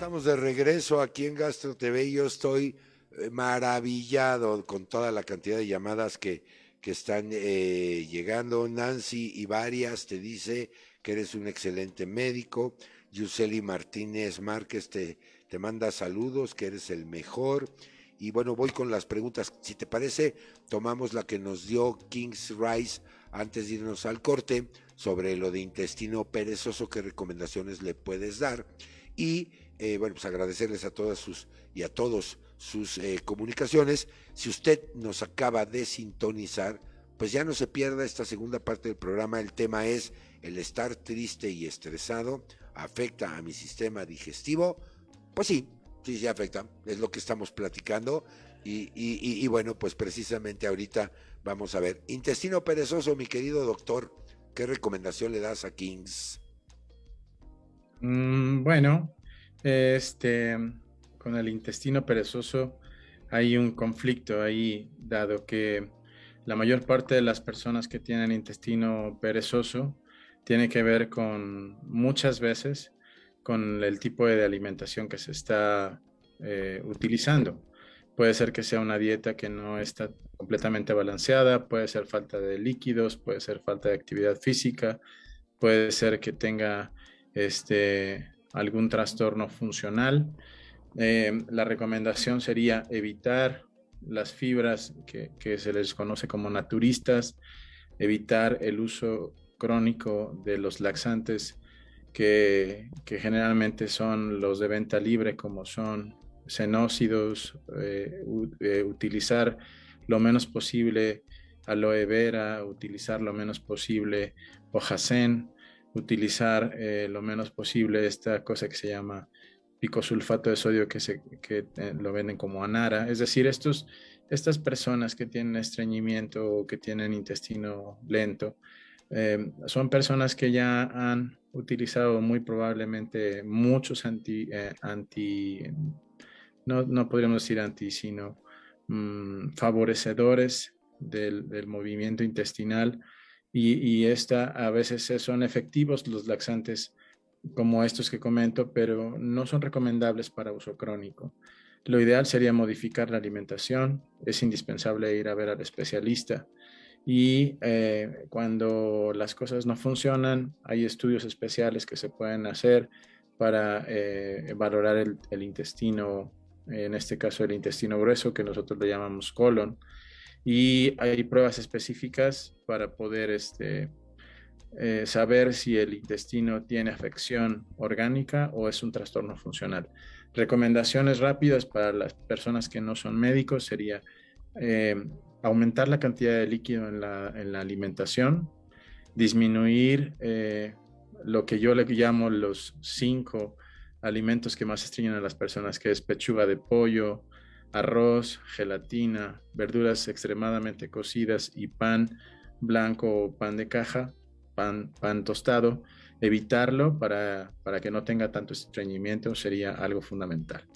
Estamos de regreso aquí en Gastro TV yo estoy eh, maravillado con toda la cantidad de llamadas que, que están eh, llegando. Nancy y varias te dice que eres un excelente médico. Yuseli Martínez Márquez te, te manda saludos, que eres el mejor. Y bueno, voy con las preguntas. Si te parece, tomamos la que nos dio King's Rice antes de irnos al corte sobre lo de intestino perezoso, qué recomendaciones le puedes dar. Y eh, bueno, pues agradecerles a todas sus y a todos sus eh, comunicaciones. Si usted nos acaba de sintonizar, pues ya no se pierda esta segunda parte del programa. El tema es el estar triste y estresado afecta a mi sistema digestivo. Pues sí, sí, sí afecta. Es lo que estamos platicando. Y, y, bueno, pues precisamente ahorita vamos a ver. Intestino perezoso, mi querido doctor, ¿qué recomendación le das a Kings? Mm, bueno, este, con el intestino perezoso hay un conflicto ahí, dado que la mayor parte de las personas que tienen intestino perezoso tiene que ver con muchas veces con el tipo de alimentación que se está eh, utilizando. Puede ser que sea una dieta que no está completamente balanceada, puede ser falta de líquidos, puede ser falta de actividad física, puede ser que tenga este, algún trastorno funcional. Eh, la recomendación sería evitar las fibras que, se les conoce como naturistas, evitar el uso crónico de los laxantes que, que generalmente son los de venta libre, como son xenócidos, eh, eh, utilizar lo menos posible aloe vera, utilizar lo menos posible hojasén, utilizar eh, lo menos posible esta cosa que se llama picosulfato de sodio que, se, que lo venden como anara. Es decir, estos, estas personas que tienen estreñimiento o que tienen intestino lento, son personas que ya han utilizado muy probablemente muchos anti, anti no, podríamos decir anti, sino mm, favorecedores del, movimiento intestinal y, esta, a veces son efectivos los laxantes como estos que comento, pero no son recomendables para uso crónico. Lo ideal sería modificar la alimentación, es indispensable ir a ver al especialista y eh, cuando las cosas no funcionan, hay estudios especiales que se pueden hacer para eh, valorar el, el, intestino en este caso el intestino grueso, que nosotros le llamamos colon, y hay pruebas específicas para poder este, eh, saber si el intestino tiene afección orgánica o es un trastorno funcional. Recomendaciones rápidas para las personas que no son médicos sería eh, aumentar la cantidad de líquido en la, alimentación, disminuir eh, lo que yo le llamo los cinco alimentos que más estreñen a las personas, que es pechuga de pollo, arroz, gelatina, verduras extremadamente cocidas y pan blanco o pan de caja, pan, pan tostado, evitarlo para, para que no tenga tanto estreñimiento sería algo fundamental.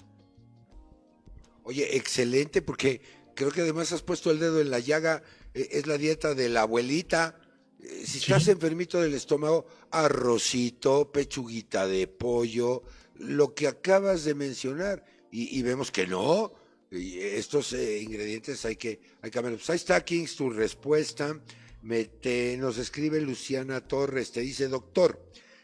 Oye, excelente, porque creo que además has puesto el dedo en la llaga, e, es la dieta de la abuelita. Eh, si estás enfermito del estómago, arrocito, pechuguita de pollo, lo que acabas de mencionar y, vemos que no. Y estos eh, ingredientes hay que, hay que Pues tu respuesta. Me, nos escribe Luciana Torres, te dice, doctor,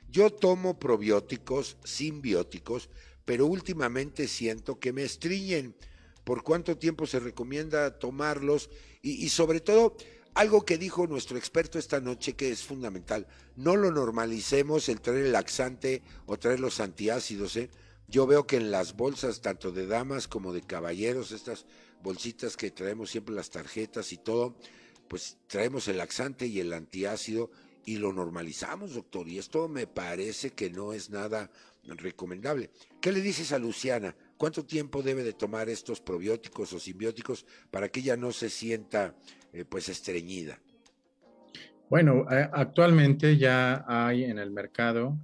yo tomo probióticos, simbióticos, pero últimamente siento que me estriñen. ¿Por cuánto tiempo se recomienda tomarlos? y sobre todo, algo que dijo nuestro experto esta noche que es fundamental, no lo normalicemos el traer el laxante o traer los antiácidos. ¿eh? Yo veo que en las bolsas, tanto de damas como de caballeros, estas bolsitas que traemos siempre las tarjetas y todo, pues traemos el laxante y el antiácido y lo normalizamos, doctor. Y esto me parece que no es nada recomendable. ¿Qué le dices a Luciana? ¿Cuánto tiempo debe de tomar estos probióticos o simbióticos para que ella no se sienta eh, pues estreñida? Bueno, actualmente ya hay en el mercado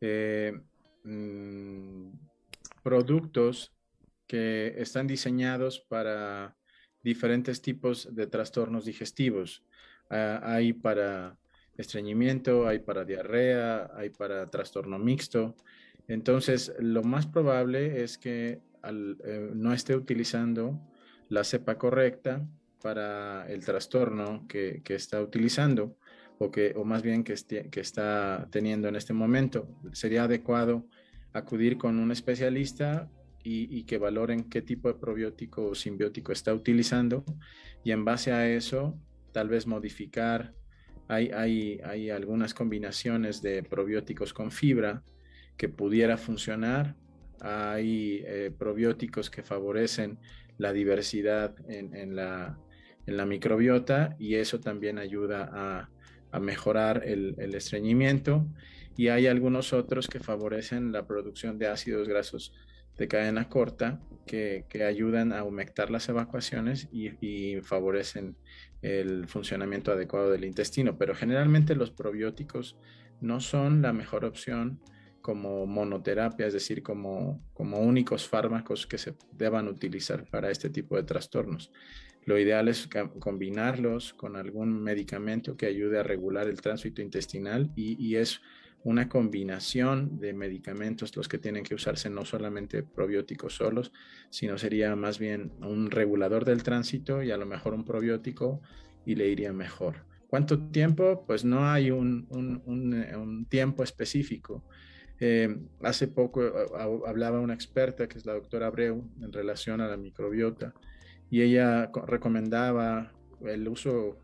eh, mm, productos que están diseñados para diferentes tipos de trastornos digestivos. Ah, hay para estreñimiento, hay para diarrea, hay para trastorno mixto. Entonces, lo más probable es que eh, no esté utilizando la cepa correcta para el trastorno que, está utilizando o, que, o más bien que, que está teniendo en este momento. Sería adecuado acudir con un especialista y, que valoren qué tipo de probiótico o simbiótico está utilizando y en base a eso tal vez modificar. Hay, hay, hay algunas combinaciones de probióticos con fibra que pudiera funcionar. Hay eh, probióticos que favorecen la diversidad en, la, en, la, microbiota y eso también ayuda a, a mejorar el, estreñimiento. Y hay algunos otros que favorecen la producción de ácidos grasos de cadena corta que, ayudan a humectar las evacuaciones y, favorecen el funcionamiento adecuado del intestino. Pero generalmente los probióticos no son la mejor opción como monoterapia, es decir, como, como únicos fármacos que se deban utilizar para este tipo de trastornos. Lo ideal es combinarlos con algún medicamento que ayude a regular el tránsito intestinal y, es una combinación de medicamentos los que tienen que usarse, no solamente probióticos solos, sino sería más bien un regulador del tránsito y a lo mejor un probiótico y le iría mejor. ¿Cuánto tiempo? Pues no hay un, un, tiempo específico. Eh, hace poco eh, hablaba una experta, que es la doctora Abreu, en relación a la microbiota, y ella recomendaba el uso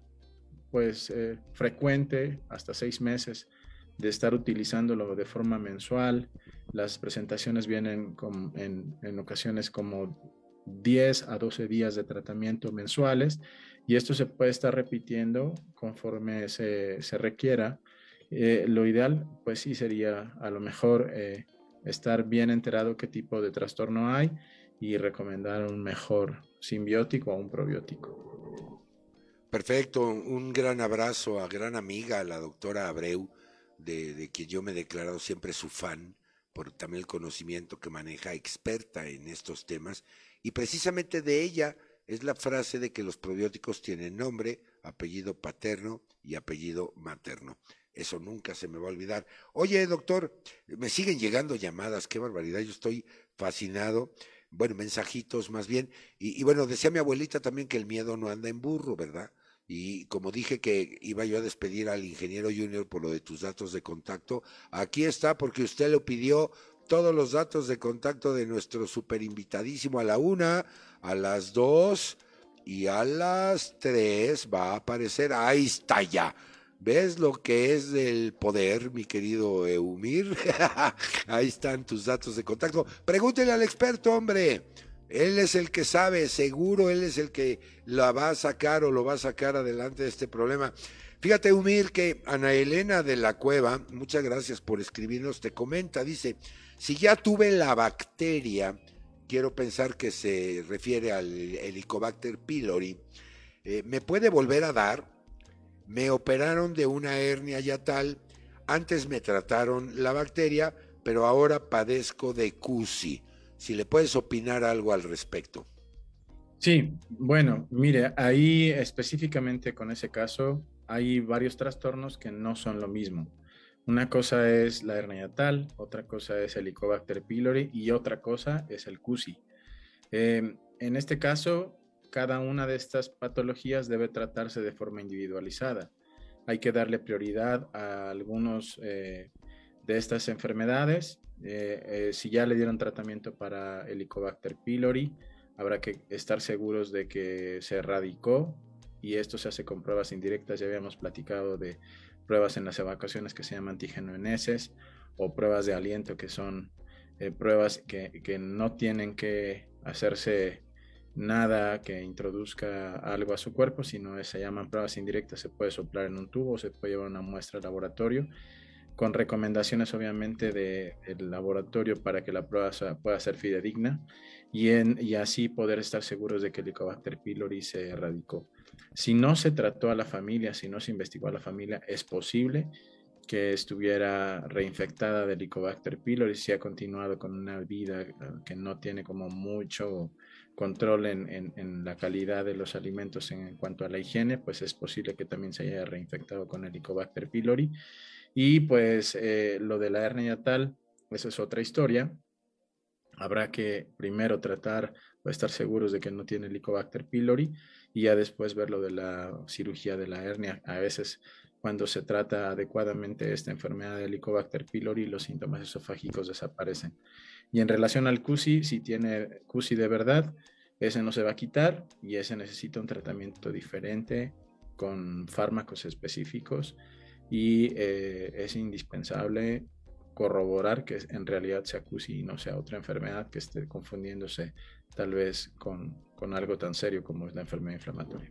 pues eh, frecuente, hasta seis meses, de estar utilizándolo de forma mensual. Las presentaciones vienen en, ocasiones como 10 a 12 días de tratamiento mensuales y esto se puede estar repitiendo conforme se, requiera. Eh, lo ideal, pues sí, sería a lo mejor eh, estar bien enterado qué tipo de trastorno hay y recomendar un mejor simbiótico o un probiótico. Perfecto, un gran abrazo a gran amiga, la doctora Abreu de, que yo me he declarado siempre su fan, por también el conocimiento que maneja, experta en estos temas, y precisamente de ella es la frase de que los probióticos tienen nombre, apellido paterno y apellido materno. Eso nunca se me va a olvidar. Oye, doctor, me siguen llegando llamadas, qué barbaridad, yo estoy fascinado. Bueno, mensajitos más bien. Y, y bueno, decía mi abuelita también que el miedo no anda en burro, ¿verdad? Y como dije que iba yo a despedir al ingeniero junior por lo de tus datos de contacto, aquí está porque usted le pidió todos los datos de contacto de nuestro super invitadísimo a la una, a las dos y a las tres va a aparecer. Ahí está ya. ¿Ves lo que es el poder, mi querido Eumir? Ahí están tus datos de contacto. Pregúntele al experto, hombre. Él es el que sabe, seguro él es el que la va a sacar o lo va a sacar adelante de este problema. Fíjate, Humir, que Ana Elena de la Cueva, muchas gracias por escribirnos, te comenta, dice, si ya tuve la bacteria, quiero pensar que se refiere al Helicobacter pylori, eh, ¿me puede volver a dar? Me operaron de una hernia ya tal, antes me trataron la bacteria, pero ahora padezco de CUSI si le puedes opinar algo al respecto. Sí, bueno, mire, ahí específicamente con ese caso hay varios trastornos que no son lo mismo. Una cosa es la hernia tal, otra cosa es el Helicobacter pylori y otra cosa es el CUSI. Eh, en este caso, cada una de estas patologías debe tratarse de forma individualizada. Hay que darle prioridad a algunos eh, de estas enfermedades eh, eh, si ya le dieron tratamiento para Helicobacter pylori, habrá que estar seguros de que se erradicó y esto se hace con pruebas indirectas. Ya habíamos platicado de pruebas en las evacuaciones que se llaman antígeno en heces o pruebas de aliento que son pruebas que, que, no tienen que hacerse nada que introduzca algo a su cuerpo, sino se llaman pruebas indirectas. Se puede soplar en un tubo, se puede llevar una muestra al laboratorio con recomendaciones obviamente del laboratorio para que la prueba pueda ser fidedigna y, en, y así poder estar seguros de que el Helicobacter pylori se erradicó. Si no se trató a la familia, si no se investigó a la familia, es posible que estuviera reinfectada de Helicobacter pylori si ha continuado con una vida que no tiene como mucho control en, en, la calidad de los alimentos en, cuanto a la higiene, pues es posible que también se haya reinfectado con Helicobacter pylori y pues eh, lo de la hernia tal, esa es otra historia. Habrá que primero tratar o estar seguros de que no tiene Helicobacter pylori y ya después ver lo de la cirugía de la hernia. A veces cuando se trata adecuadamente esta enfermedad de Helicobacter pylori, los síntomas esofágicos desaparecen. Y en relación al CUSI, si tiene CUSI de verdad, ese no se va a quitar y ese necesita un tratamiento diferente con fármacos específicos y eh, es indispensable corroborar que en realidad sea CUSI y no sea otra enfermedad que esté confundiéndose tal vez con, con algo tan serio como es la enfermedad inflamatoria.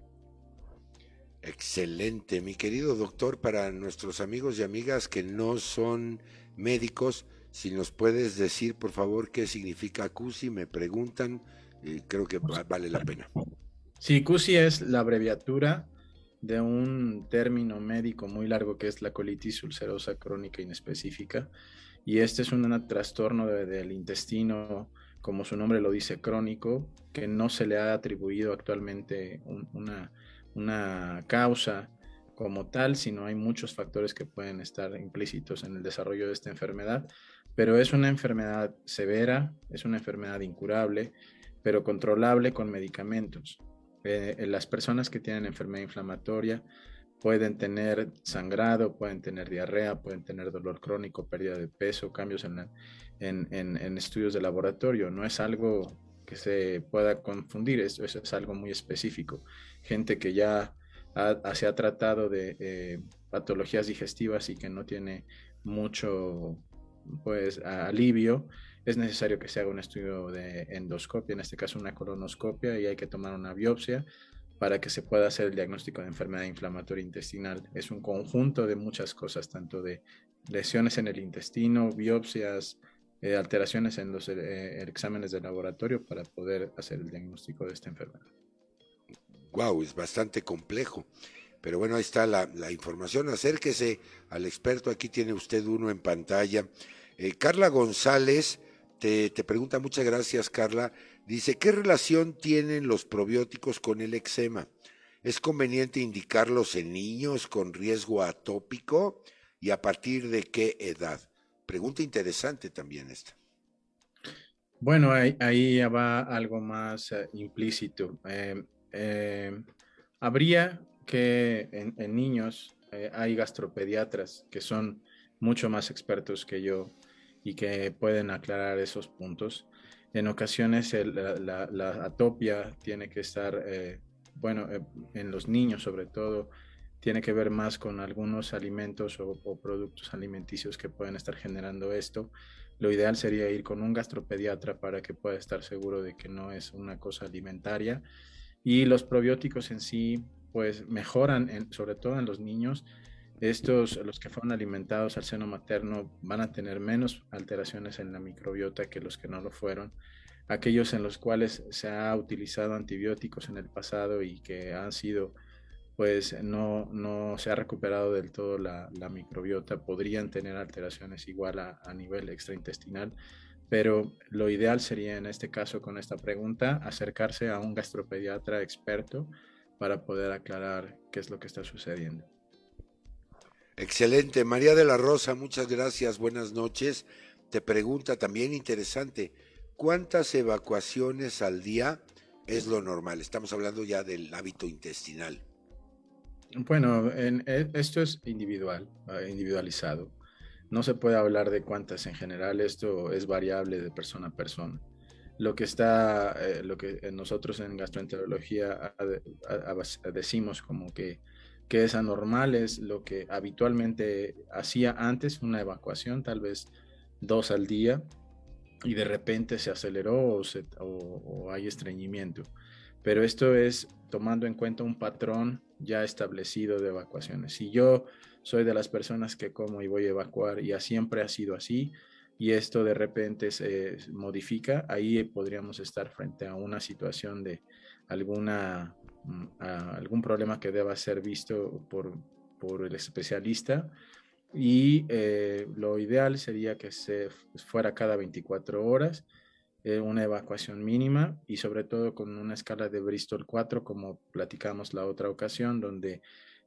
Excelente, mi querido doctor, para nuestros amigos y amigas que no son médicos, si nos puedes decir por favor qué significa CUSI, me preguntan, y creo que vale la pena. Sí, CUSI es la abreviatura de un término médico muy largo que es la colitis ulcerosa crónica inespecífica. Y este es un trastorno del intestino, como su nombre lo dice, crónico, que no se le ha atribuido actualmente una, una causa como tal, sino hay muchos factores que pueden estar implícitos en el desarrollo de esta enfermedad. Pero es una enfermedad severa, es una enfermedad incurable, pero controlable con medicamentos. Eh, las personas que tienen enfermedad inflamatoria pueden tener sangrado, pueden tener diarrea, pueden tener dolor crónico, pérdida de peso, cambios en, en, estudios de laboratorio. No es algo que se pueda confundir, eso, es algo muy específico. Gente que ya se ha tratado de eh, patologías digestivas y que no tiene mucho pues alivio, es necesario que se haga un estudio de endoscopia, en este caso una colonoscopia, y hay que tomar una biopsia para que se pueda hacer el diagnóstico de enfermedad inflamatoria intestinal. Es un conjunto de muchas cosas, tanto de lesiones en el intestino, biopsias, eh, alteraciones en los eh, exámenes de laboratorio para poder hacer el diagnóstico de esta enfermedad. Wow, es bastante complejo. Pero bueno, ahí está la, información. Acérquese al experto. Aquí tiene usted uno en pantalla. Eh, Carla González te, pregunta, muchas gracias Carla, dice, ¿qué relación tienen los probióticos con el eczema? ¿Es conveniente indicarlos en niños con riesgo atópico y a partir de qué edad? Pregunta interesante también esta. Bueno, ahí, va algo más eh, implícito. Eh, habría que en, niños hay gastropediatras que son mucho más expertos que yo y que pueden aclarar esos puntos. En ocasiones la, atopia tiene que estar, eh, bueno, eh, en los niños sobre todo, tiene que ver más con algunos alimentos o, productos alimenticios que pueden estar generando esto. Lo ideal sería ir con un gastropediatra para que pueda estar seguro de que no es una cosa alimentaria. Y los probióticos en sí, pues mejoran, sobre todo en los niños, estos, los que fueron alimentados al seno materno, van a tener menos alteraciones en la microbiota que los que no lo fueron. Aquellos en los cuales se ha utilizado antibióticos en el pasado y que han sido, pues no, no se ha recuperado del todo la, microbiota, podrían tener alteraciones igual a, a nivel extraintestinal pero lo ideal sería en este caso con esta pregunta acercarse a un gastropediatra experto para poder aclarar qué es lo que está sucediendo. Excelente. María de la Rosa, muchas gracias. Buenas noches. Te pregunta también interesante, ¿cuántas evacuaciones al día es lo normal? Estamos hablando ya del hábito intestinal. Bueno, en, e, esto es individual, eh, individualizado. No se puede hablar de cuántas en general, esto es variable de persona a persona. Lo que está, eh, lo que nosotros en gastroenterología decimos como que que es anormal, es lo que habitualmente hacía antes, una evacuación, tal vez dos al día, y de repente se aceleró o, hay estreñimiento. Pero esto es tomando en cuenta un patrón ya establecido de evacuaciones. Si yo soy de las personas que como y voy a evacuar y siempre ha sido así, y esto de repente se modifica, ahí podríamos estar frente a una situación de alguna Mm, algún problema que deba ser visto por, por el especialista. Y eh, lo ideal sería que se fuera cada 24 horas eh, una evacuación mínima y sobre todo con una escala de Bristol 4 como platicamos la otra ocasión donde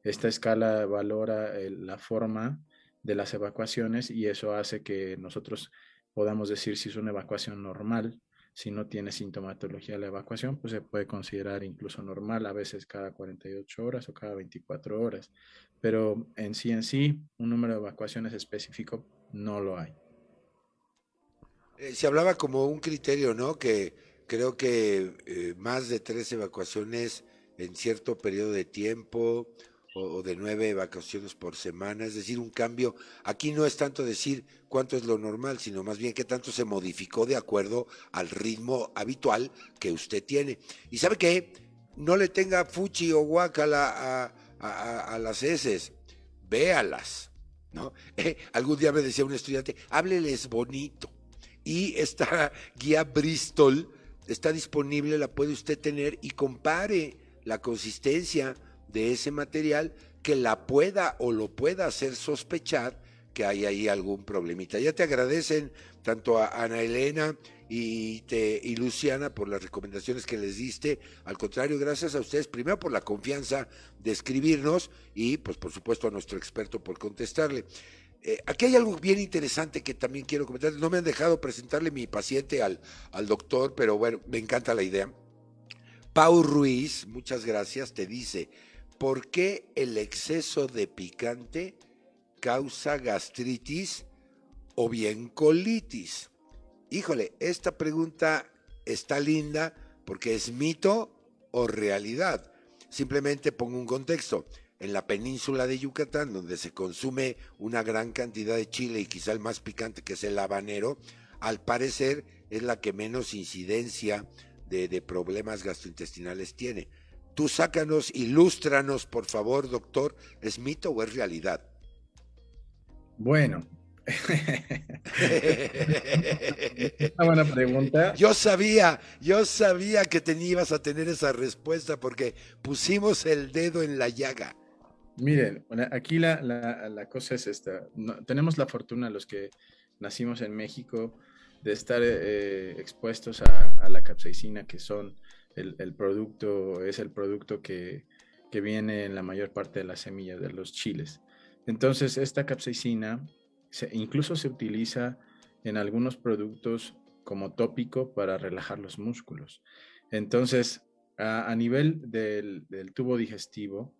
esta escala valora la forma de las evacuaciones y eso hace que nosotros podamos decir si es una evacuación normal. Si no tiene sintomatología la evacuación, pues se puede considerar incluso normal, a veces cada 48 horas o cada 24 horas. Pero en sí en sí, un número de evacuaciones específico no lo hay. Eh, se hablaba como un criterio, ¿no? Que creo que eh, más de tres evacuaciones en cierto periodo de tiempo o, de nueve evacuaciones por semana, es decir, un cambio. Aquí no es tanto decir cuánto es lo normal, sino más bien qué tanto se modificó de acuerdo al ritmo habitual que usted tiene. Y sabe qué, no le tenga fuchi o guacala a, a, las heces, véalas. ¿no? Eh, algún día me decía un estudiante, hábleles bonito. Y esta guía Bristol está disponible, la puede usted tener y compare la consistencia de ese material que la pueda o lo pueda hacer sospechar que hay ahí algún problemita. Ya te agradecen tanto a Ana Elena y, te, y Luciana por las recomendaciones que les diste. Al contrario, gracias a ustedes, primero por la confianza de escribirnos y pues por supuesto a nuestro experto por contestarle. Eh, aquí hay algo bien interesante que también quiero comentar. No me han dejado presentarle mi paciente al, al doctor, pero bueno, me encanta la idea. Pau Ruiz, muchas gracias, te dice, ¿por qué el exceso de picante causa gastritis o bien colitis? Híjole, esta pregunta está linda porque es mito o realidad. Simplemente pongo un contexto. En la península de Yucatán, donde se consume una gran cantidad de chile y quizá el más picante que es el habanero, al parecer es la que menos incidencia de, problemas gastrointestinales tiene. Tú sácanos, ilústranos, por favor, doctor, ¿es mito o es realidad? Bueno. Una buena pregunta. Yo sabía, yo sabía que te ibas a tener esa respuesta porque pusimos el dedo en la llaga. Miren, aquí la, la, cosa es esta. tenemos la fortuna los que nacimos en México de estar eh, expuestos a, la capsaicina, que son el, producto, es el producto que, viene en la mayor parte de las semillas de los chiles. Entonces, esta capsaicina incluso se utiliza en algunos productos como tópico para relajar los músculos. Entonces, a, nivel del, del, tubo digestivo,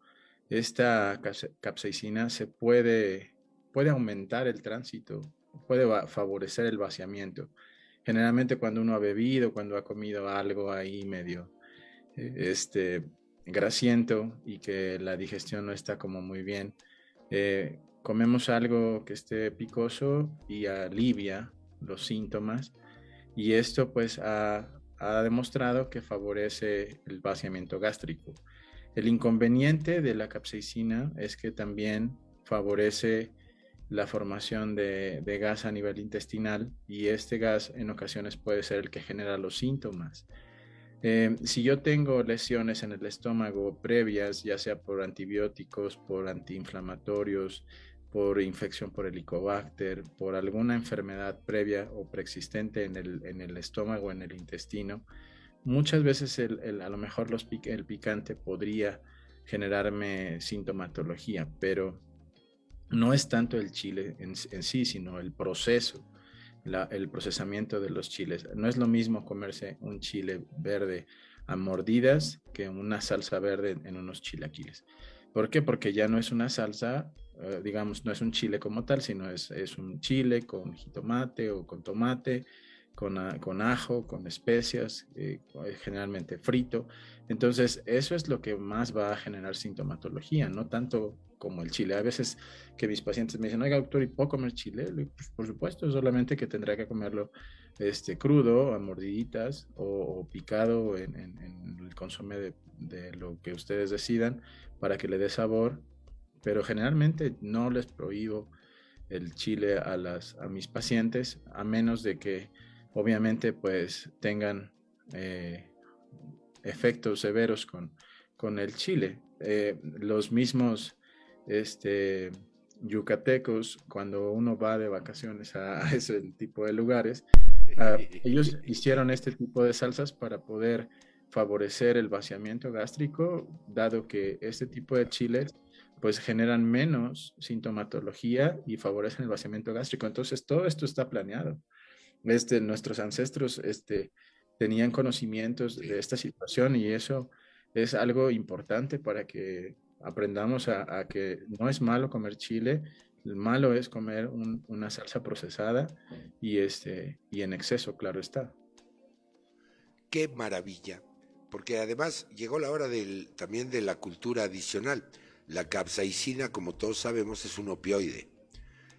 esta capsaicina se puede, puede aumentar el tránsito puede favorecer el vaciamiento. Generalmente cuando uno ha bebido, cuando ha comido algo ahí medio eh, este, grasiento y que la digestión no está como muy bien, eh, comemos algo que esté picoso y alivia los síntomas y esto pues ha, ha demostrado que favorece el vaciamiento gástrico. El inconveniente de la capsaicina es que también favorece la formación de, gas a nivel intestinal y este gas en ocasiones puede ser el que genera los síntomas. Eh, si yo tengo lesiones en el estómago previas, ya sea por antibióticos, por antiinflamatorios, por infección por helicobacter, por alguna enfermedad previa o preexistente en el, en el estómago, en el intestino, muchas veces el, a lo mejor el picante podría generarme sintomatología, pero no es tanto el chile en, sí, sino el proceso, el procesamiento de los chiles. No es lo mismo comerse un chile verde a mordidas que una salsa verde en unos chilaquiles. ¿Por qué? Porque ya no es una salsa, eh, digamos, no es un chile como tal, sino es, es un chile con jitomate o con tomate, con, con ajo, con especias, eh, generalmente frito. Entonces, eso es lo que más va a generar sintomatología, no tanto como el chile. A veces que mis pacientes me dicen, oiga, doctor, ¿y puedo comer chile? Pues, por supuesto, solamente que tendrá que comerlo este, crudo, a mordiditas o, picado en, el consomé de, lo que ustedes decidan para que le dé sabor. Pero generalmente no les prohíbo el chile a, las, a mis pacientes, a menos de que obviamente pues tengan eh, efectos severos con, con el chile. Eh, los mismos este, yucatecos, cuando uno va de vacaciones a, ese tipo de lugares, ah, ellos hicieron este tipo de salsas para poder favorecer el vaciamiento gástrico, dado que este tipo de chiles pues generan menos sintomatología y favorecen el vaciamiento gástrico. Entonces todo esto está planeado. este, nuestros ancestros este, tenían conocimientos de esta situación y eso es algo importante para que aprendamos a, que no es malo comer chile, malo es comer una salsa procesada y, este, y en exceso, claro está. Qué maravilla, porque además llegó la hora del, también de la cultura adicional. La capsaicina, como todos sabemos, es un opioide.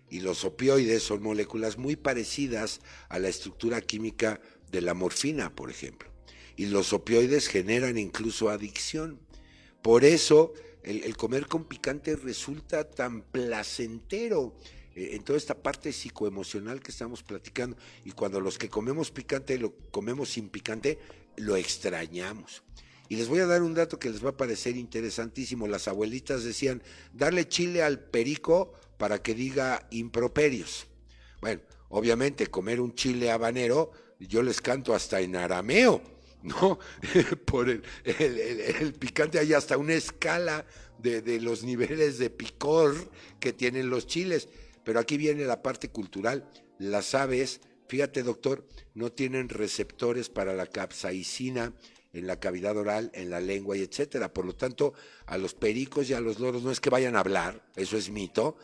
Y los opioides son moléculas muy parecidas a la estructura química de la morfina, por ejemplo. Y los opioides generan incluso adicción. Por eso el, comer con picante resulta tan placentero eh, en toda esta parte psicoemocional que estamos platicando. Y cuando los que comemos picante lo comemos sin picante, lo extrañamos. Y les voy a dar un dato que les va a parecer interesantísimo. Las abuelitas decían, darle chile al perico para que diga improperios. Bueno, obviamente comer un chile habanero, yo les canto hasta en arameo ¿no? Por el, picante hay hasta una escala de, los niveles de picor que tienen los chiles. Pero aquí viene la parte cultural. Las aves, fíjate doctor, no tienen receptores para la capsaicina en la cavidad oral, en la lengua y etcétera. Por lo tanto, a los pericos y a los loros no es que vayan a hablar, eso es mito,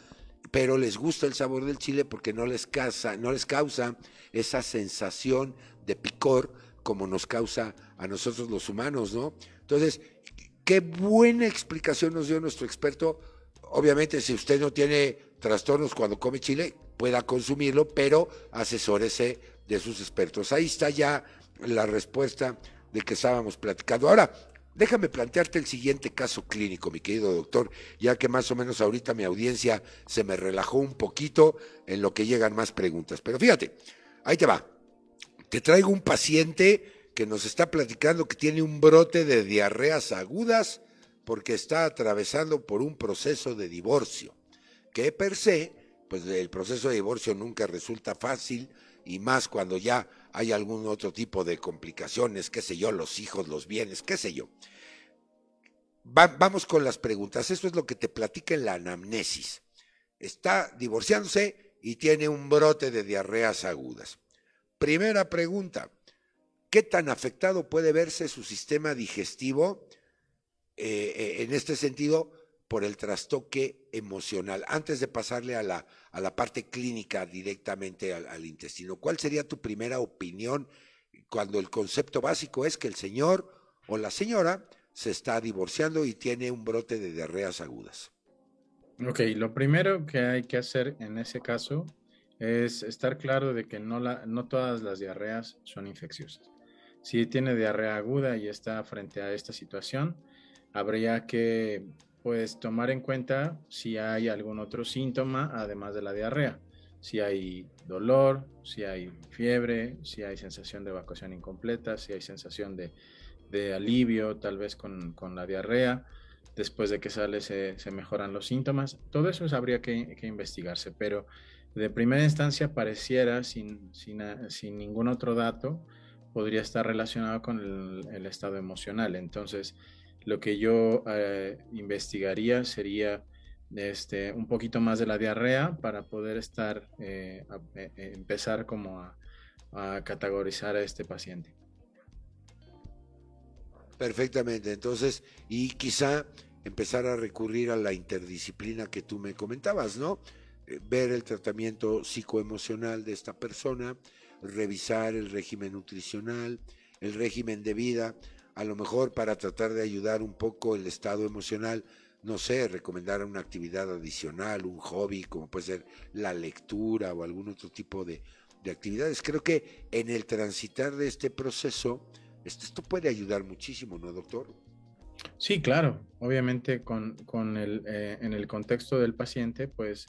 pero les gusta el sabor del chile porque no les causa, no les causa esa sensación de picor como nos causa a nosotros los humanos, ¿no? Entonces, qué buena explicación nos dio nuestro experto. Obviamente, si usted no tiene trastornos cuando come chile, pueda consumirlo, pero asesórese de sus expertos. Ahí está ya la respuesta de que estábamos platicando. Ahora, déjame plantearte el siguiente caso clínico, mi querido doctor, ya que más o menos ahorita mi audiencia se me relajó un poquito en lo que llegan más preguntas. Pero fíjate, ahí te va. Te traigo un paciente que nos está platicando que tiene un brote de diarreas agudas porque está atravesando por un proceso de divorcio, que per se, pues el proceso de divorcio nunca resulta fácil y más cuando ya hay algún otro tipo de complicaciones, qué sé yo, los hijos, los bienes, qué sé yo. vamos con las preguntas. Eso es lo que te platica en la anamnesis. Está divorciándose y tiene un brote de diarreas agudas. Primera pregunta, ¿qué tan afectado puede verse su sistema digestivo eh, eh, en este sentido por el trastoque emocional? Antes de pasarle a la, a la parte clínica directamente al, intestino, ¿cuál sería tu primera opinión cuando el concepto básico es que el señor o la señora se está divorciando y tiene un brote de diarreas agudas? Ok, lo primero que hay que hacer en ese caso es estar claro de que no, la, no todas las diarreas son infecciosas. Si tiene diarrea aguda y está frente a esta situación, habría que pues tomar en cuenta si hay algún otro síntoma además de la diarrea. Si hay dolor, si hay fiebre, si hay sensación de evacuación incompleta, si hay sensación de, alivio tal vez con, la diarrea, después de que sale se, mejoran los síntomas. Todo eso habría que, que investigarse, pero de primera instancia pareciera, sin, sin, ningún otro dato, podría estar relacionado con el, estado emocional. Entonces, lo que yo eh, investigaría sería este, un poquito más de la diarrea para poder estar, eh, eh, empezar como a, a categorizar a este paciente. Perfectamente, entonces, y quizá empezar a recurrir a la interdisciplina que tú me comentabas, ¿no? Eh, ver el tratamiento psicoemocional de esta persona, revisar el régimen nutricional, el régimen de vida, a lo mejor para tratar de ayudar un poco el estado emocional, no sé, recomendar una actividad adicional, un hobby, como puede ser la lectura o algún otro tipo de, actividades. Creo que en el transitar de este proceso, esto, puede ayudar muchísimo, ¿no, doctor? Sí, claro. Obviamente con, el, eh, en el contexto del paciente, pues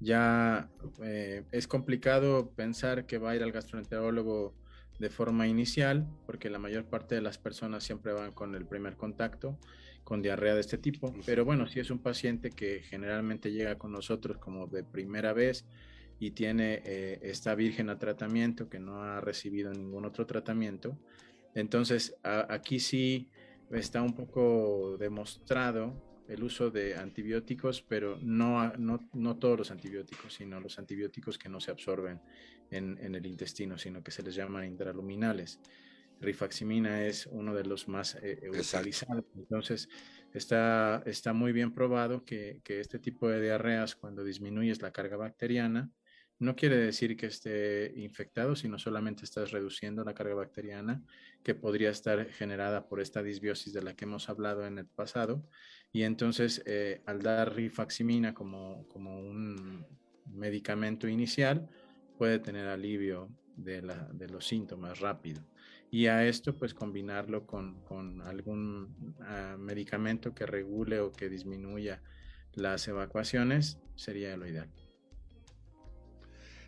ya eh, es complicado pensar que va a ir al gastroenterólogo de forma inicial, porque la mayor parte de las personas siempre van con el primer contacto, con diarrea de este tipo. Pero bueno, si es un paciente que generalmente llega con nosotros como de primera vez y tiene, eh, está virgen a tratamiento, que no ha recibido ningún otro tratamiento, entonces aquí sí está un poco demostrado el uso de antibióticos, pero no, no, todos los antibióticos, sino los antibióticos que no se absorben en, el intestino, sino que se les llaman intraluminales. Rifaximina es uno de los más eh, eh, utilizados. Entonces, está, está muy bien probado que, que este tipo de diarreas, cuando disminuyes la carga bacteriana, no quiere decir que esté infectado, sino solamente estás reduciendo la carga bacteriana que podría estar generada por esta disbiosis de la que hemos hablado en el pasado. Y entonces, eh, al dar rifaximina como, como un medicamento inicial, puede tener alivio de, los síntomas rápido. Y a esto, pues combinarlo con, con algún ah, medicamento que regule o que disminuya las evacuaciones sería lo ideal.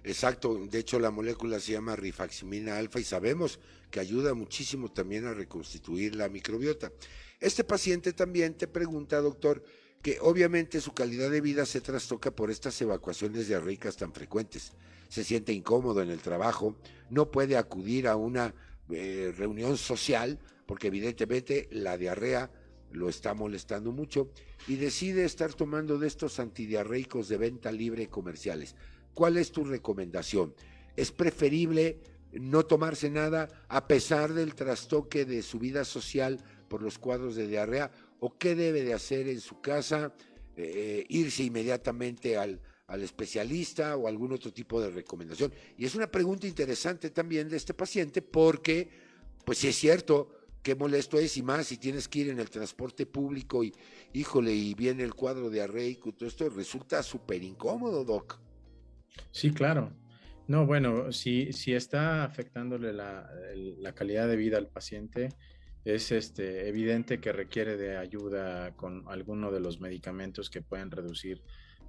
Exacto, de hecho la molécula se llama rifaximina alfa y sabemos que ayuda muchísimo también a reconstituir la microbiota. Este paciente también te pregunta, doctor, que obviamente su calidad de vida se trastoca por estas evacuaciones diarreicas tan frecuentes. Se siente incómodo en el trabajo, no puede acudir a una eh, reunión social porque evidentemente la diarrea lo está molestando mucho y decide estar tomando de estos antidiarreicos de venta libre comerciales. ¿Cuál es tu recomendación? ¿Es preferible no tomarse nada a pesar del trastoque de su vida social por los cuadros de diarrea? ¿O qué debe de hacer en su casa? Eh, ¿Irse inmediatamente al, al especialista o algún otro tipo de recomendación? Y es una pregunta interesante también de este paciente porque, pues si es cierto, qué molesto es y más si tienes que ir en el transporte público y, híjole, y viene el cuadro diarreico y todo esto, resulta súper incómodo, Doc. Sí, claro. No, bueno, si, si está afectándole la, calidad de vida al paciente, es este, evidente que requiere de ayuda con alguno de los medicamentos que pueden reducir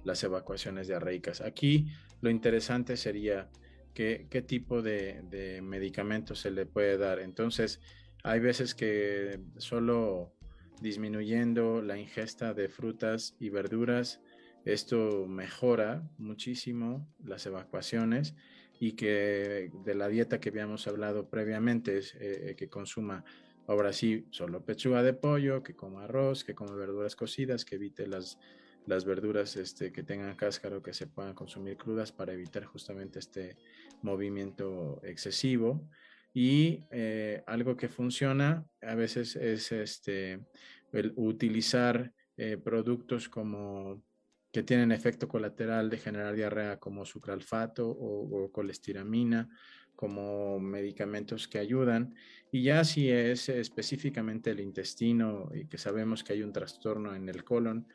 las evacuaciones diarreicas. Aquí lo interesante sería qué tipo de, de medicamentos se le puede dar. Entonces, hay veces que solo disminuyendo la ingesta de frutas y verduras, esto mejora muchísimo las evacuaciones y que de la dieta que habíamos hablado previamente es eh, eh, que consuma ahora sí solo pechuga de pollo, que coma arroz, que coma verduras cocidas, que evite las, las verduras este, que tengan cáscara o que se puedan consumir crudas para evitar justamente este movimiento excesivo. Y eh, algo que funciona a veces es este, el utilizar productos como que tienen efecto colateral de generar diarrea como sucralfato o, o colestiramina, como medicamentos que ayudan. Y ya si es específicamente el intestino y que sabemos que hay un trastorno en el colon,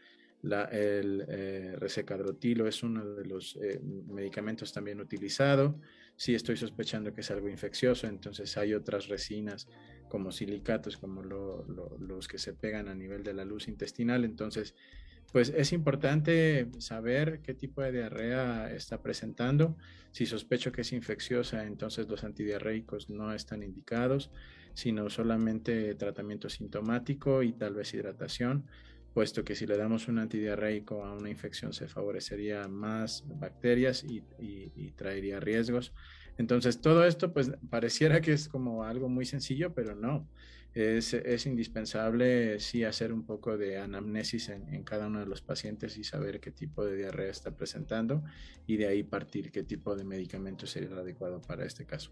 la, el eh, resecadrotilo es uno de los eh, medicamentos también utilizado. Si estoy sospechando que es algo infeccioso, entonces hay otras resinas como silicatos, como los que se pegan a nivel de la luz intestinal. Entonces, pues es importante saber qué tipo de diarrea está presentando. Si sospecho que es infecciosa, entonces los antidiarreicos no están indicados, sino solamente tratamiento sintomático y tal vez hidratación, puesto que si le damos un antidiarreico a una infección se favorecería más bacterias y, y traería riesgos. Entonces todo esto pues pareciera que es como algo muy sencillo, pero no es, indispensable sí hacer un poco de anamnesis en, cada uno de los pacientes y saber qué tipo de diarrea está presentando y de ahí partir qué tipo de medicamento sería el adecuado para este caso.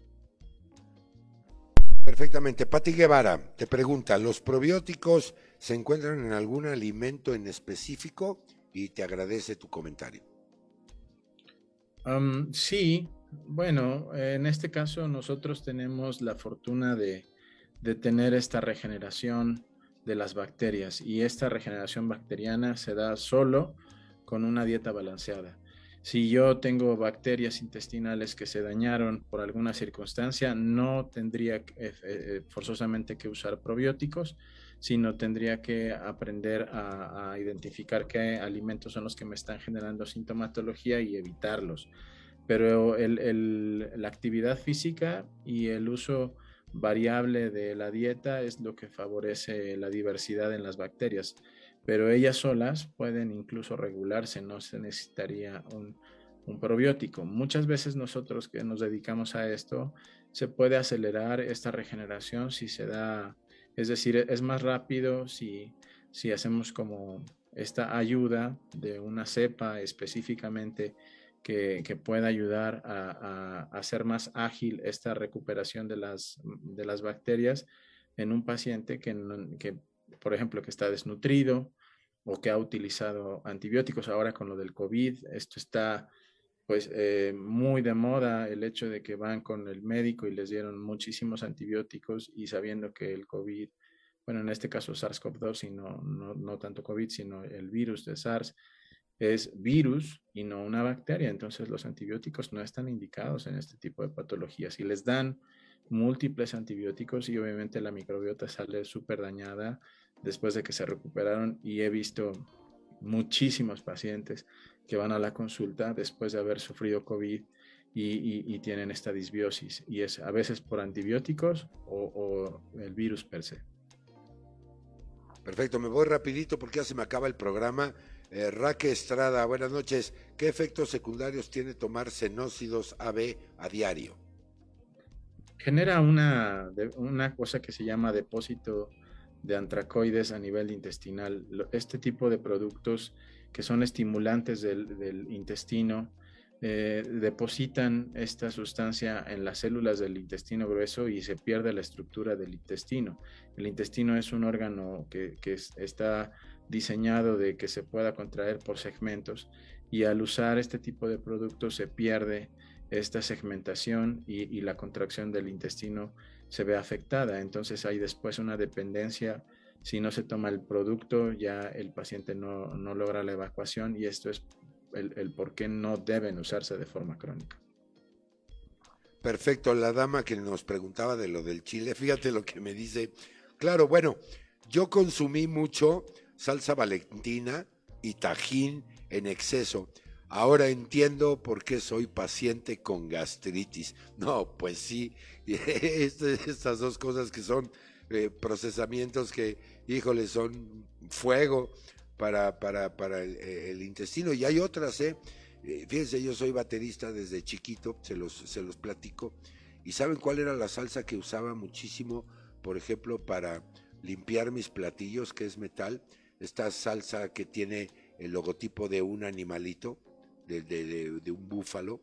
Perfectamente. Pati Guevara te pregunta, ¿los probióticos se encuentran en algún alimento en específico? Y te agradece tu comentario. sí, bueno, en este caso nosotros tenemos la fortuna de, de tener esta regeneración de las bacterias y esta regeneración bacteriana se da solo con una dieta balanceada. Si yo tengo bacterias intestinales que se dañaron por alguna circunstancia, no tendría eh, eh, forzosamente que usar probióticos, sino tendría que aprender a, identificar qué alimentos son los que me están generando sintomatología y evitarlos. Pero la actividad física y el uso variable de la dieta es lo que favorece la diversidad en las bacterias, pero ellas solas pueden incluso regularse, no se necesitaría un, probiótico. Muchas veces nosotros que nos dedicamos a esto, se puede acelerar esta regeneración si se da, es decir, es más rápido si, si hacemos como esta ayuda de una cepa específicamente que, pueda ayudar a, hacer más ágil esta recuperación de las, bacterias en un paciente que, por ejemplo, que está desnutrido o que ha utilizado antibióticos ahora con lo del COVID. Esto está pues eh, muy de moda el hecho de que van con el médico y les dieron muchísimos antibióticos y sabiendo que el COVID, bueno, en este caso SARS-CoV-2, y no, no, tanto COVID, sino el virus de SARS, es virus y no una bacteria. Entonces los antibióticos no están indicados en este tipo de patologías y les dan múltiples antibióticos y obviamente la microbiota sale súper dañada después de que se recuperaron y he visto muchísimos pacientes que van a la consulta después de haber sufrido COVID y, tienen esta disbiosis. Y es a veces por antibióticos o, el virus per se. Perfecto, me voy rapidito porque ya se me acaba el programa. Eh, Raque Estrada, buenas noches. ¿Qué efectos secundarios tiene tomar senócidos AB a diario? Genera una, una cosa que se llama depósito de antracoides a nivel intestinal. Este tipo de productos que son estimulantes del, intestino eh, depositan esta sustancia en las células del intestino grueso y se pierde la estructura del intestino. El intestino es un órgano que, está diseñado de que se pueda contraer por segmentos y al usar este tipo de productos se pierde esta segmentación y la contracción del intestino se ve afectada. Entonces hay después una dependencia. Si no se toma el producto, ya el paciente no, logra la evacuación y esto es el, por qué no deben usarse de forma crónica. Perfecto, la dama que nos preguntaba de lo del chile, fíjate lo que me dice. Claro, bueno, yo consumí mucho salsa valentina y tajín en exceso Ahora entiendo por qué soy paciente con gastritis. No, pues sí, estas dos cosas que son eh, procesamientos que, híjole, son fuego para, para, para el, intestino. Y hay otras, ¿eh? ¿eh? Fíjense, yo soy baterista desde chiquito, se los, se los platico. ¿Y saben cuál era la salsa que usaba muchísimo, por ejemplo, para limpiar mis platillos, que es metal? Esta salsa que tiene el logotipo de un animalito de, un búfalo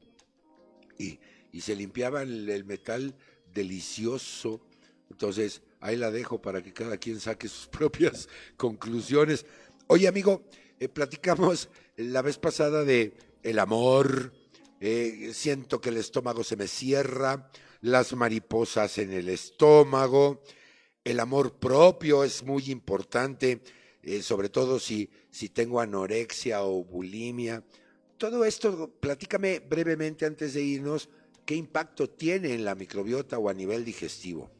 y, se limpiaba el, metal delicioso. Entonces, ahí la dejo para que cada quien saque sus propias conclusiones. Oye, amigo, eh, platicamos la vez pasada de el amor, eh, siento que el estómago se me cierra, las mariposas en el estómago, el amor propio es muy importante, eh, sobre todo si, si tengo anorexia o bulimia todo esto, platícame brevemente antes de irnos, ¿qué impacto tiene en la microbiota o a nivel digestivo?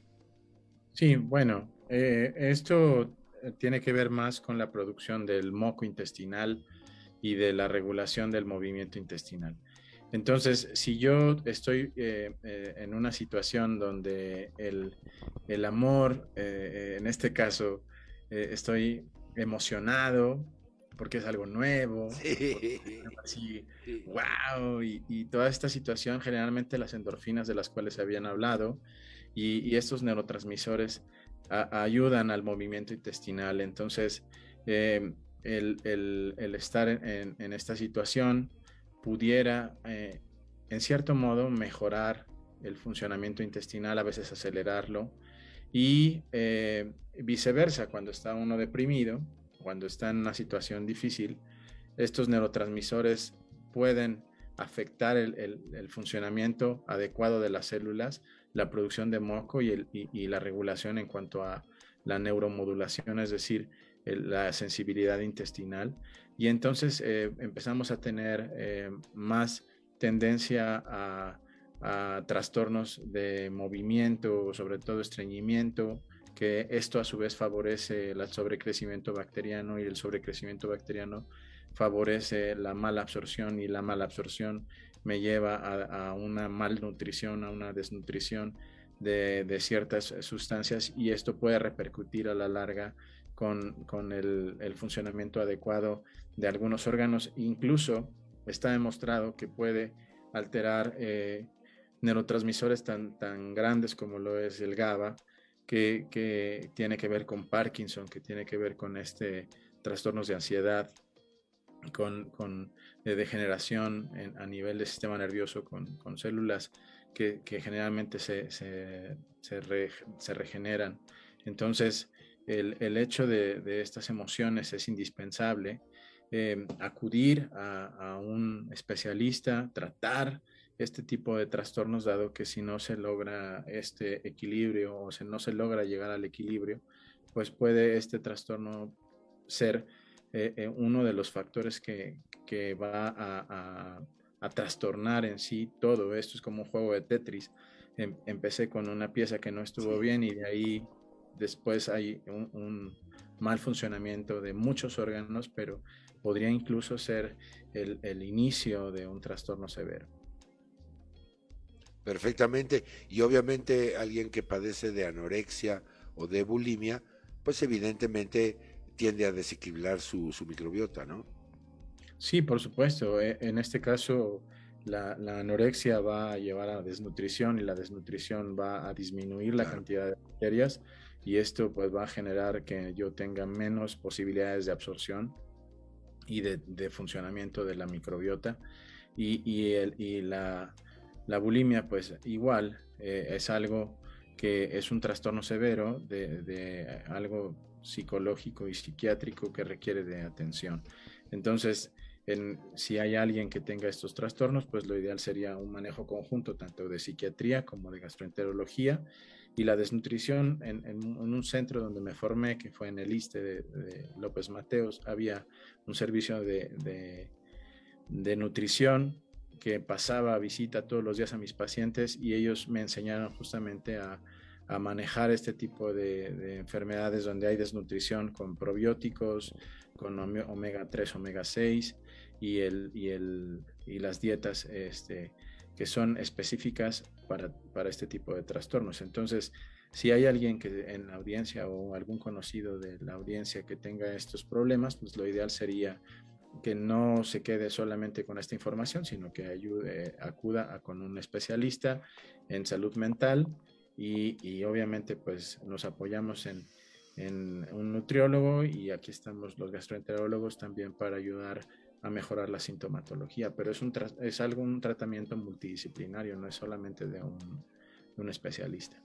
Sí, bueno, eh, esto eh, tiene que ver más con la producción del moco intestinal y de la regulación del movimiento intestinal. Entonces, si yo estoy en una situación donde el, el amor, en este caso, estoy emocionado, porque es algo nuevo, así, wow, y, toda esta situación, generalmente las endorfinas de las cuales se habían hablado y, estos neurotransmisores ayudan al movimiento intestinal. Entonces, em, el, estar en, esta situación pudiera, eh, en cierto modo, mejorar el funcionamiento intestinal, a veces acelerarlo, y eh, viceversa, cuando está uno deprimido, cuando está en una situación difícil, estos neurotransmisores pueden afectar el, funcionamiento adecuado de las células, la producción de moco y, la regulación en cuanto a la neuromodulación, es decir, la sensibilidad intestinal. Y entonces eh, empezamos a tener eh, más tendencia a, a, trastornos de movimiento, sobre todo estreñimiento, que esto a su vez favorece el sobrecrecimiento bacteriano y el sobrecrecimiento bacteriano favorece la mala absorción y la mala absorción me lleva a, una malnutrición, a una desnutrición de, ciertas sustancias y esto puede repercutir a la larga con, el, funcionamiento adecuado de algunos órganos. Incluso está demostrado que puede alterar eh, neurotransmisores tan, tan grandes como lo es el GABA, que, tiene que ver con Parkinson, que tiene que ver con este trastornos de ansiedad, con, con de degeneración a nivel del sistema nervioso, con, con células que, que, generalmente se, se, se, regeneran. Entonces, el, el hecho de, de, estas emociones es indispensable. Eh, acudir a, a, un especialista, tratar este tipo de trastornos, dado que si no se logra este equilibrio o si no se logra llegar al equilibrio, pues puede este trastorno ser eh, eh, uno de los factores que, que va a, a, trastornar en sí todo esto. Es como un juego de Tetris. Em, empecé con una pieza que no estuvo bien y de ahí después hay un, un, mal funcionamiento de muchos órganos, pero podría incluso ser el, el inicio de un trastorno severo. Perfectamente. Y obviamente alguien que padece de anorexia o de bulimia, pues evidentemente tiende a desequilibrar su, su microbiota, ¿no? Sí, por supuesto. E, en este caso, la, la, anorexia va a llevar a desnutrición y la desnutrición va a disminuir la cantidad de bacterias y esto pues va a generar que yo tenga menos posibilidades de absorción y de, de funcionamiento de la microbiota y, y, el, y la, la bulimia, pues igual, eh, es algo que es un trastorno severo de, de, algo psicológico y psiquiátrico que requiere de atención. Entonces, en, si hay alguien que tenga estos trastornos, pues lo ideal sería un manejo conjunto tanto de psiquiatría como de gastroenterología y la desnutrición en, en, un centro donde me formé, que fue en el ISTE de, de López Mateos, había un servicio de, de nutrición que pasaba a visita todos los días a mis pacientes y ellos me enseñaron justamente a, a manejar este tipo de, de, enfermedades donde hay desnutrición con probióticos, con omega 3, omega 6 y, el, y, el, y las dietas este, que son específicas para, para este tipo de trastornos. Entonces, si hay alguien que en la audiencia o algún conocido de la audiencia que tenga estos problemas, pues lo ideal sería que no se quede solamente con esta información, sino que ayude, acuda a, con un especialista en salud mental y, y obviamente pues nos apoyamos en, en, un nutriólogo y aquí estamos los gastroenterólogos también para ayudar a mejorar la sintomatología, pero es, un es algo, un tratamiento multidisciplinario, no es solamente de un, de un especialista.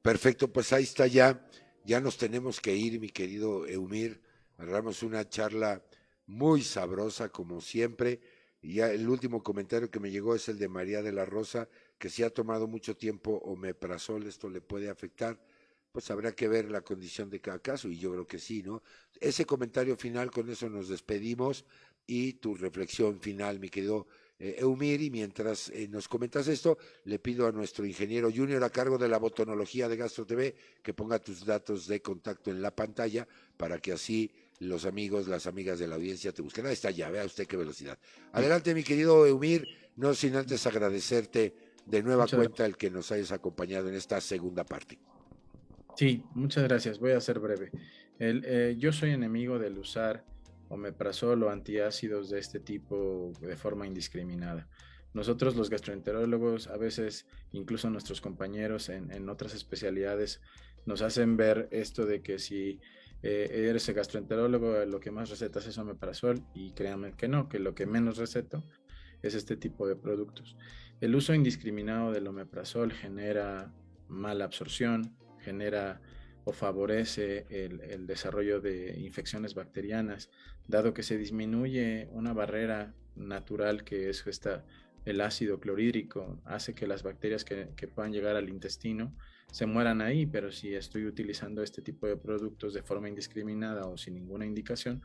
Perfecto, pues ahí está ya, ya nos tenemos que ir, mi querido Eumir Agarramos una charla muy sabrosa, como siempre. Y ya el último comentario que me llegó es el de María de la Rosa, que si ha tomado mucho tiempo omeprazol, esto le puede afectar. Pues habrá que ver la condición de cada caso, y yo creo que sí, ¿no? Ese comentario final, con eso nos despedimos, y tu reflexión final, mi querido eh, Eumir, y mientras eh, nos comentas esto, le pido a nuestro ingeniero junior a cargo de la botonología de Gastro TV que ponga tus datos de contacto en la pantalla para que así los amigos, las amigas de la audiencia te busquen. Ahí está ya, vea usted qué velocidad. Adelante, mi querido Eumir, no sin antes agradecerte de nueva muchas cuenta el que nos hayas acompañado en esta segunda parte. Sí, muchas gracias. Voy a ser breve. El, eh, yo soy enemigo del usar omeprazol o antiácidos de este tipo de forma indiscriminada. Nosotros los gastroenterólogos, a veces incluso nuestros compañeros en, en otras especialidades, nos hacen ver esto de que si eh, eres el gastroenterólogo, lo que más recetas es omeprazol y créanme que no, que lo que menos receto es este tipo de productos. El uso indiscriminado del omeprazol genera mala absorción, genera o favorece el, desarrollo de infecciones bacterianas, dado que se disminuye una barrera natural que es esta, el ácido clorhídrico, hace que las bacterias que, que puedan llegar al intestino se mueran ahí, pero si estoy utilizando este tipo de productos de forma indiscriminada o sin ninguna indicación,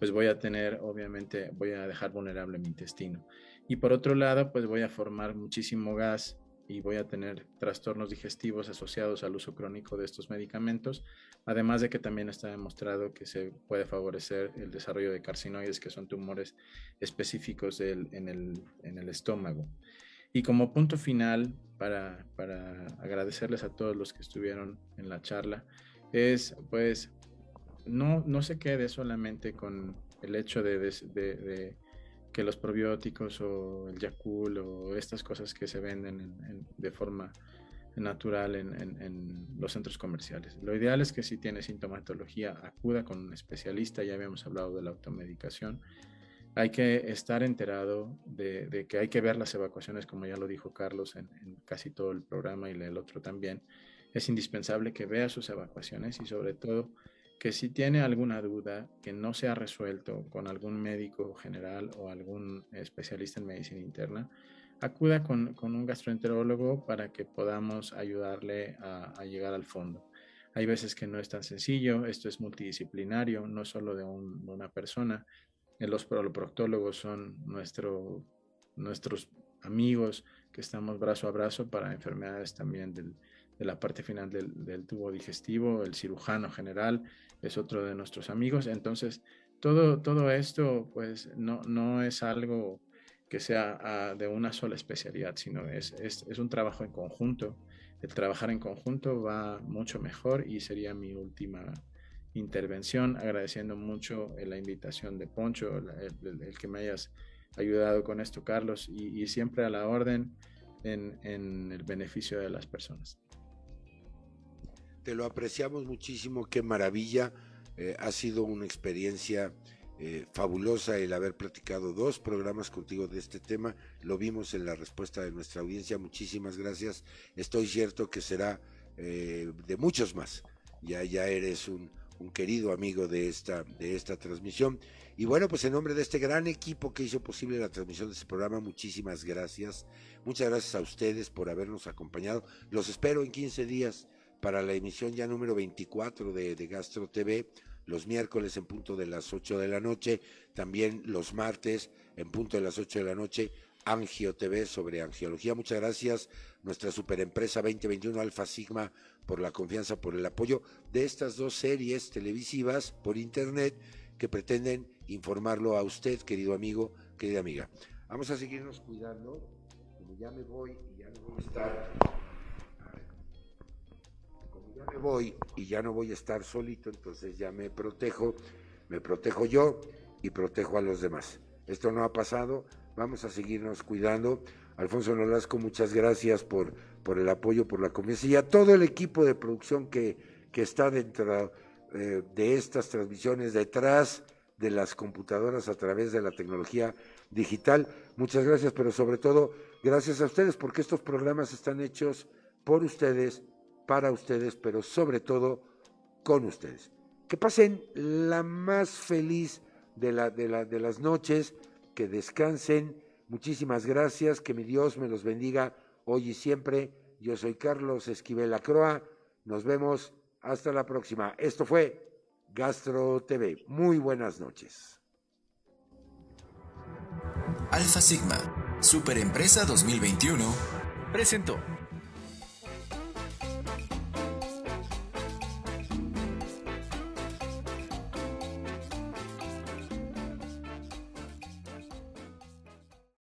pues voy a tener, obviamente, voy a dejar vulnerable mi intestino. Y por otro lado, pues voy a formar muchísimo gas y voy a tener trastornos digestivos asociados al uso crónico de estos medicamentos, además de que también está demostrado que se puede favorecer el desarrollo de carcinoides, que son tumores específicos del, en, el, en el estómago. Y como punto final, para, para, agradecerles a todos los que estuvieron en la charla, es pues no, no se quede solamente con el hecho de, que los probióticos o el Yakul o estas cosas que se venden en, en, de forma natural en, los centros comerciales. Lo ideal es que si tiene sintomatología acuda con un especialista, ya habíamos hablado de la automedicación. Hay que estar enterado de, que hay que ver las evacuaciones, como ya lo dijo Carlos en, casi todo el programa y el otro también. Es indispensable que vea sus evacuaciones y sobre todo que si tiene alguna duda que no se ha resuelto con algún médico general o algún especialista en medicina interna, acuda con, un gastroenterólogo para que podamos ayudarle a, llegar al fondo. Hay veces que no es tan sencillo, esto es multidisciplinario, no solo de, una persona. Los proctólogos son nuestro, nuestros amigos que estamos brazo a brazo para enfermedades también de la parte final del, tubo digestivo, el cirujano general es otro de nuestros amigos. Entonces, todo, todo esto pues no, no es algo que sea ah, de una sola especialidad, sino es, es, es, un trabajo en conjunto. El trabajar en conjunto va mucho mejor y sería mi última intervención, agradeciendo mucho la invitación de Poncho, el, que me hayas ayudado con esto, Carlos, y, siempre a la orden en, el beneficio de las personas. Te lo apreciamos muchísimo, qué maravilla. Eh, ha sido una experiencia eh, fabulosa el haber platicado dos programas contigo de este tema. Lo vimos en la respuesta de nuestra audiencia. Muchísimas gracias. Estoy cierto que será eh, de muchos más. Ya, ya eres un, querido amigo de esta, de esta transmisión. Y bueno, pues en nombre de este gran equipo que hizo posible la transmisión de este programa, muchísimas gracias. Muchas gracias a ustedes por habernos acompañado. Los espero en 15 días para la emisión ya número 24 de, de Gastro TV los miércoles en punto de las 8 de la noche, también los martes en punto de las 8 de la noche, Angio TV sobre angiología. Muchas gracias, nuestra superempresa 2021 Alfa Sigma, por la confianza, por el apoyo de estas dos series televisivas por internet que pretenden informarlo a usted, querido amigo, querida amiga. Vamos a seguirnos cuidando, como ya me voy y ya no voy a estar me voy y ya no voy a estar solito, entonces ya me protejo, me protejo yo y protejo a los demás. Esto no ha pasado, vamos a seguirnos cuidando. Alfonso Nolasco, muchas gracias por, por el apoyo, por la confianza y a todo el equipo de producción que, que está dentro eh, de estas transmisiones, detrás de las computadoras a través de la tecnología digital. Muchas gracias, pero sobre todo gracias a ustedes porque estos programas están hechos por ustedes para ustedes, pero sobre todo con ustedes. Que pasen la más feliz de, la, de, la, de las noches, que descansen. Muchísimas gracias, que mi Dios me los bendiga hoy y siempre. Yo soy Carlos Esquivel Acroa. Nos vemos hasta la próxima. Esto fue Gastro TV. Muy buenas noches. Alfa Sigma, Superempresa 2021, presentó.